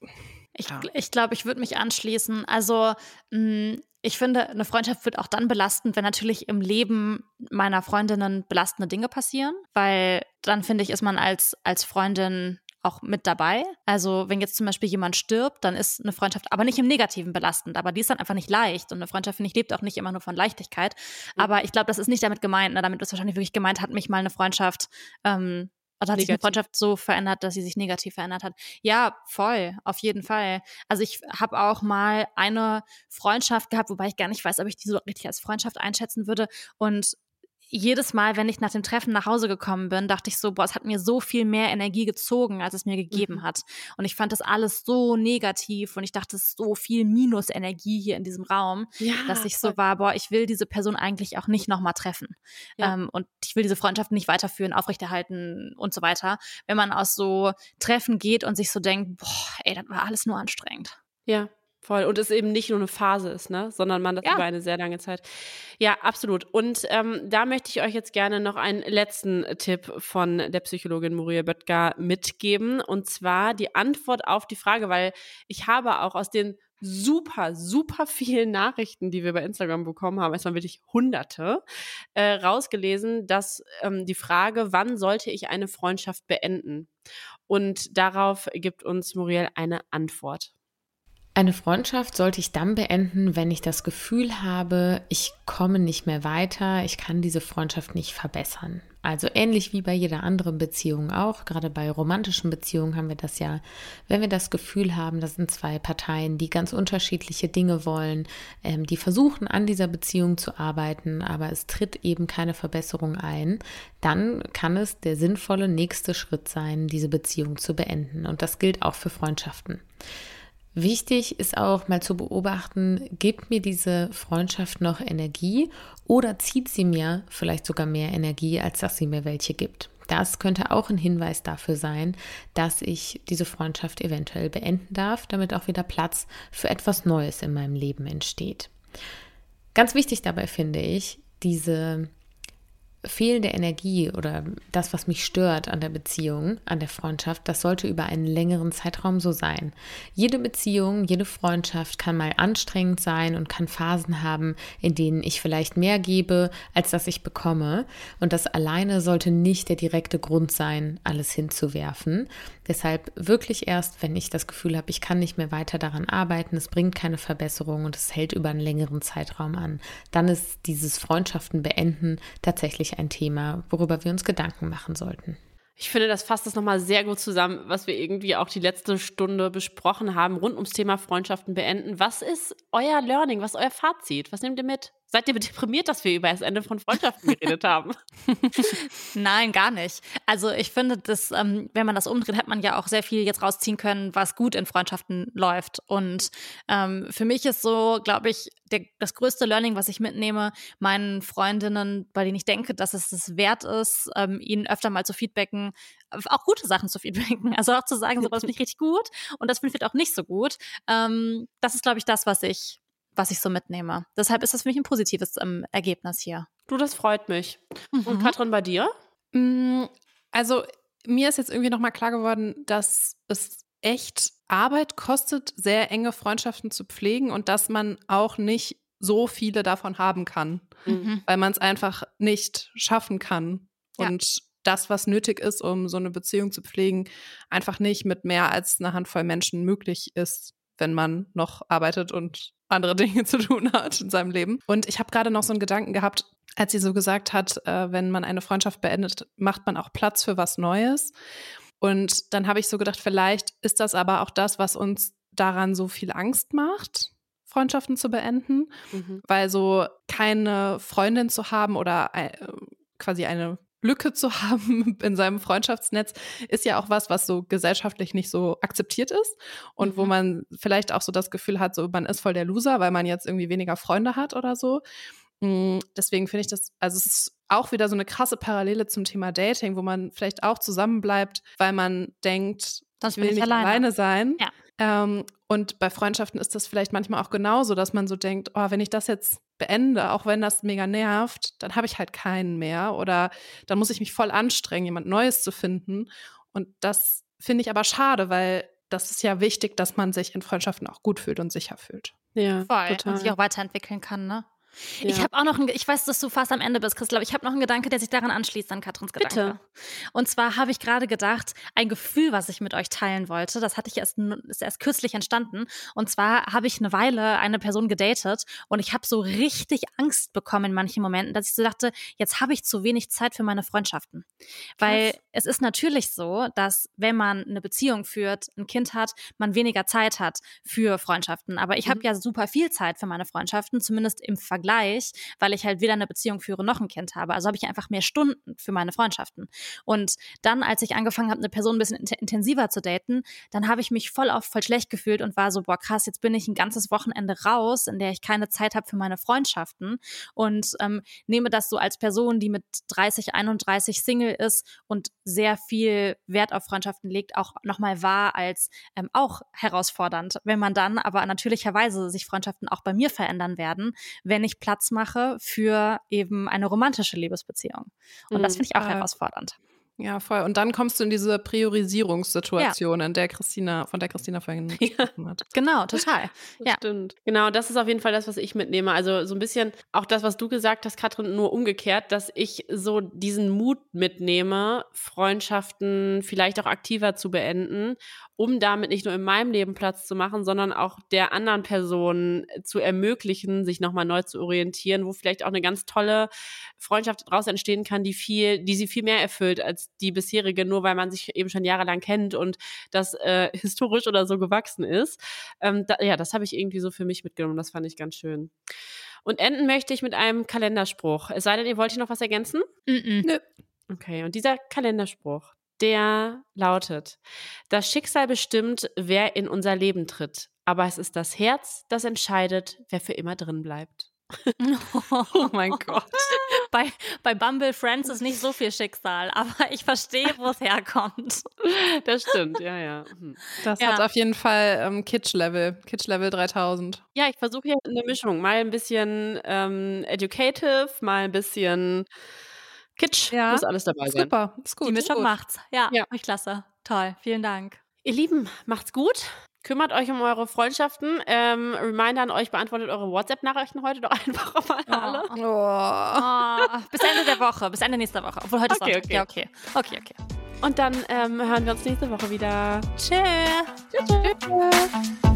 Ich,
Ja.
gl- ich glaube, ich würde mich anschließen. Also, mh, ich finde, eine Freundschaft wird auch dann belastend, wenn natürlich im Leben meiner Freundinnen belastende Dinge passieren, weil dann finde ich, ist man als, als Freundin auch mit dabei. Also, wenn jetzt zum Beispiel jemand stirbt, dann ist eine Freundschaft aber nicht im Negativen belastend, aber die ist dann einfach nicht leicht. Und eine Freundschaft, finde ich, lebt auch nicht immer nur von Leichtigkeit. Aber ich glaube, das ist nicht damit gemeint. Ne? Damit ist wahrscheinlich wirklich gemeint, hat mich mal eine Freundschaft ähm, oder hat sich eine
Negativ.
Freundschaft so verändert, dass sie sich negativ verändert hat? Ja, voll, auf jeden Fall. Also ich habe auch mal eine Freundschaft gehabt, wobei ich gar nicht weiß, ob ich die so richtig als Freundschaft einschätzen würde. Und jedes Mal, wenn ich nach dem Treffen nach Hause gekommen bin, dachte ich so, boah, es hat mir so viel mehr Energie gezogen, als es mir gegeben
Mhm.
hat. Und ich fand das alles so negativ und ich dachte, es ist so viel Minusenergie hier in diesem Raum
Ja,
dass ich so war, boah, ich will diese Person eigentlich auch nicht nochmal treffen.
Ja.
Ähm, und ich will diese Freundschaft nicht weiterführen, aufrechterhalten und so weiter. Wenn man aus so Treffen geht und sich so denkt, boah, ey, das war alles nur anstrengend.
Ja, Voll. Und es eben nicht nur eine Phase ist, ne? Sondern man das
Ja.
über eine sehr lange Zeit. Ja, absolut. Und ähm, da möchte ich euch jetzt gerne noch einen letzten Tipp von der Psychologin Muriel Böttger mitgeben. Und zwar die Antwort auf die Frage, weil ich habe auch aus den super, super vielen Nachrichten, die wir bei Instagram bekommen haben, es waren wirklich hunderte, äh, rausgelesen, dass ähm, die Frage, wann sollte ich eine Freundschaft beenden? Und darauf gibt uns Muriel eine Antwort.
Eine Freundschaft sollte ich dann beenden, wenn ich das Gefühl habe, ich komme nicht mehr weiter, ich kann diese Freundschaft nicht verbessern. Also ähnlich wie bei jeder anderen Beziehung auch, gerade bei romantischen Beziehungen haben wir das ja, wenn wir das Gefühl haben, das sind zwei Parteien, die ganz unterschiedliche Dinge wollen, ähm, die versuchen an dieser Beziehung zu arbeiten, aber es tritt eben keine Verbesserung ein, dann kann es der sinnvolle nächste Schritt sein, diese Beziehung zu beenden. Und das gilt auch für Freundschaften. Wichtig ist auch mal zu beobachten, gibt mir diese Freundschaft noch Energie oder zieht sie mir vielleicht sogar mehr Energie, als dass sie mir welche gibt. Das könnte auch ein Hinweis dafür sein, dass ich diese Freundschaft eventuell beenden darf, damit auch wieder Platz für etwas Neues in meinem Leben entsteht. Ganz wichtig dabei finde ich, diese fehlende Energie oder das, was mich stört an der Beziehung, an der Freundschaft, das sollte über einen längeren Zeitraum so sein. Jede Beziehung, jede Freundschaft kann mal anstrengend sein und kann Phasen haben, in denen ich vielleicht mehr gebe, als dass ich bekomme. Und das alleine sollte nicht der direkte Grund sein, alles hinzuwerfen. Deshalb wirklich erst, wenn ich das Gefühl habe, ich kann nicht mehr weiter daran arbeiten, es bringt keine Verbesserung und es hält über einen längeren Zeitraum an, dann ist dieses Freundschaften beenden tatsächlich ein Thema, worüber wir uns Gedanken machen sollten.
Ich finde, das fasst das nochmal sehr gut zusammen, was wir irgendwie auch die letzte Stunde besprochen haben, rund ums Thema Freundschaften beenden. Was ist euer Learning? Was ist euer Fazit? Was nehmt ihr mit? Seid ihr deprimiert, dass wir über das Ende von Freundschaften geredet haben? [LAUGHS] [LAUGHS]
Nein, gar nicht. Also ich finde, dass, ähm, wenn man das umdreht, hat man ja auch sehr viel jetzt rausziehen können, was gut in Freundschaften läuft. Und ähm, für mich ist so, glaube ich, der, das größte Learning, was ich mitnehme, meinen Freundinnen, bei denen ich denke, dass es es wert ist, ähm, ihnen öfter mal zu feedbacken, auch gute Sachen zu feedbacken. Also auch zu sagen, so was finde ich richtig gut und das finde ich auch nicht so gut. Ähm, das ist, glaube ich, das, was ich was ich so mitnehme. Deshalb ist das für mich ein positives ähm, Ergebnis hier.
Du, das freut mich. Und
Mhm.
Katrin, bei dir?
Mm, Also mir ist jetzt irgendwie nochmal klar geworden, dass es echt Arbeit kostet, sehr enge Freundschaften zu pflegen und dass man auch nicht so viele davon haben kann,
Mhm.
weil man es einfach nicht schaffen kann.
Ja.
Und das, was nötig ist, um so eine Beziehung zu pflegen, einfach nicht mit mehr als einer Handvoll Menschen möglich ist, wenn man noch arbeitet und andere Dinge zu tun hat in seinem Leben. Und ich habe gerade noch so einen Gedanken gehabt, als sie so gesagt hat, äh, wenn man eine Freundschaft beendet, macht man auch Platz für was Neues. Und dann habe ich so gedacht, vielleicht ist das aber auch das, was uns daran so viel Angst macht, Freundschaften zu beenden,
Mhm.
weil so keine Freundin zu haben oder äh, quasi eine Lücke zu [LAUGHS] haben in seinem Freundschaftsnetz ist ja auch was, was so gesellschaftlich nicht so akzeptiert ist und wo
Mhm.
man vielleicht auch so das Gefühl hat, so man ist voll der Loser, weil man jetzt irgendwie weniger Freunde hat oder so. Mm, Deswegen finde ich das, also es ist auch wieder so eine krasse Parallele zum Thema Dating, wo man vielleicht auch zusammenbleibt, weil man denkt,
Sonst
ich will
ich
nicht
alleine.
alleine, sein.
Ja.
Ähm, und bei Freundschaften ist das vielleicht manchmal auch genauso, dass man so denkt, oh, wenn ich das jetzt beende, auch wenn das mega nervt, dann habe ich halt keinen mehr oder dann muss ich mich voll anstrengen, jemand Neues zu finden. Und das finde ich aber schade, weil das ist ja wichtig, dass man sich in Freundschaften auch gut fühlt und sicher fühlt.
Ja,
Voll.
total.
Und sich auch weiterentwickeln kann, ne? Ich
Ja.
habe auch noch, einen, ich weiß, dass du fast am Ende bist, Christel, aber ich habe noch einen Gedanke, der sich daran anschließt, an Katrins Gedanke.
Bitte.
Und zwar habe ich gerade gedacht, ein Gefühl, was ich mit euch teilen wollte, das hatte ich erst, ist erst kürzlich entstanden. Und zwar habe ich eine Weile eine Person gedatet und ich habe so richtig Angst bekommen in manchen Momenten, dass ich so dachte, jetzt habe ich zu wenig Zeit für meine Freundschaften. Weil
Krass.
es ist natürlich so, dass wenn man eine Beziehung führt, ein Kind hat, man weniger Zeit hat für Freundschaften. Aber ich habe
Mhm.
ja super viel Zeit für meine Freundschaften, zumindest im Vergleich gleich, weil ich halt weder eine Beziehung führe noch ein Kind habe. Also habe ich einfach mehr Stunden für meine Freundschaften. Und dann, als ich angefangen habe, eine Person ein bisschen intensiver zu daten, dann habe ich mich voll auf voll schlecht gefühlt und war so, boah, krass, jetzt bin ich ein ganzes Wochenende raus, in der ich keine Zeit habe für meine Freundschaften und ähm, nehme das so als Person, die mit 30, 31 Single ist und sehr viel Wert auf Freundschaften legt, auch nochmal wahr als ähm, auch herausfordernd, wenn man dann aber natürlicherweise sich Freundschaften auch bei mir verändern werden, wenn ich Platz mache für eben eine romantische Liebesbeziehung. Und mhm. das finde ich auch äh, herausfordernd.
Ja, voll. Und dann kommst du in diese Priorisierungssituation, ja. in der Christina, von der Christina vorhin [LAUGHS] gesprochen hat.
Genau, total. [LAUGHS]
Das ja. Stimmt. Genau, das ist auf jeden Fall das, was ich mitnehme. Also so ein bisschen auch das, was du gesagt hast, Katrin, nur umgekehrt, dass ich so diesen Mut mitnehme, Freundschaften vielleicht auch aktiver zu beenden um damit nicht nur in meinem Leben Platz zu machen, sondern auch der anderen Person zu ermöglichen, sich nochmal neu zu orientieren, wo vielleicht auch eine ganz tolle Freundschaft daraus entstehen kann, die viel, die sie viel mehr erfüllt als die bisherige, nur weil man sich eben schon jahrelang kennt und das äh, historisch oder so gewachsen ist. Ähm, da, ja, das habe ich irgendwie so für mich mitgenommen. Das fand ich ganz schön. Und enden möchte ich mit einem Kalenderspruch. Es sei denn, ihr wollt hier noch was ergänzen?
Mm -mm. Nö.
Okay, und dieser Kalenderspruch, der lautet, das Schicksal bestimmt, wer in unser Leben tritt, aber es ist das Herz, das entscheidet, wer für immer drin bleibt. [LAUGHS]
oh mein Gott. Bei, bei Bumble Friends ist nicht so viel Schicksal, [LAUGHS] aber ich verstehe, wo es herkommt.
Das stimmt, ja, ja. Hm.
Das ja. hat auf jeden Fall ähm, Kitsch-Level, Kitsch-Level 3000.
Ja, ich versuche hier eine Mischung. Mal ein bisschen ähm, educative, mal ein bisschen Kitsch, ja. muss alles dabei sein.
Super, ist gut. Die Mischung gut. macht's. Ja, ja. Ich klasse. Toll, vielen Dank.
Ihr Lieben, macht's gut. Kümmert euch um eure Freundschaften. Ähm, Reminder an euch, beantwortet eure WhatsApp-Nachrichten heute doch [LAUGHS] einfach mal alle. Oh.
Oh. Bis Ende der Woche, bis Ende nächster Woche. Obwohl heute okay, ist Sonntag. Okay. Ja, okay. Okay, okay.
Und dann ähm, hören wir uns nächste Woche wieder.
Tschö. Tschüss. Tschüss.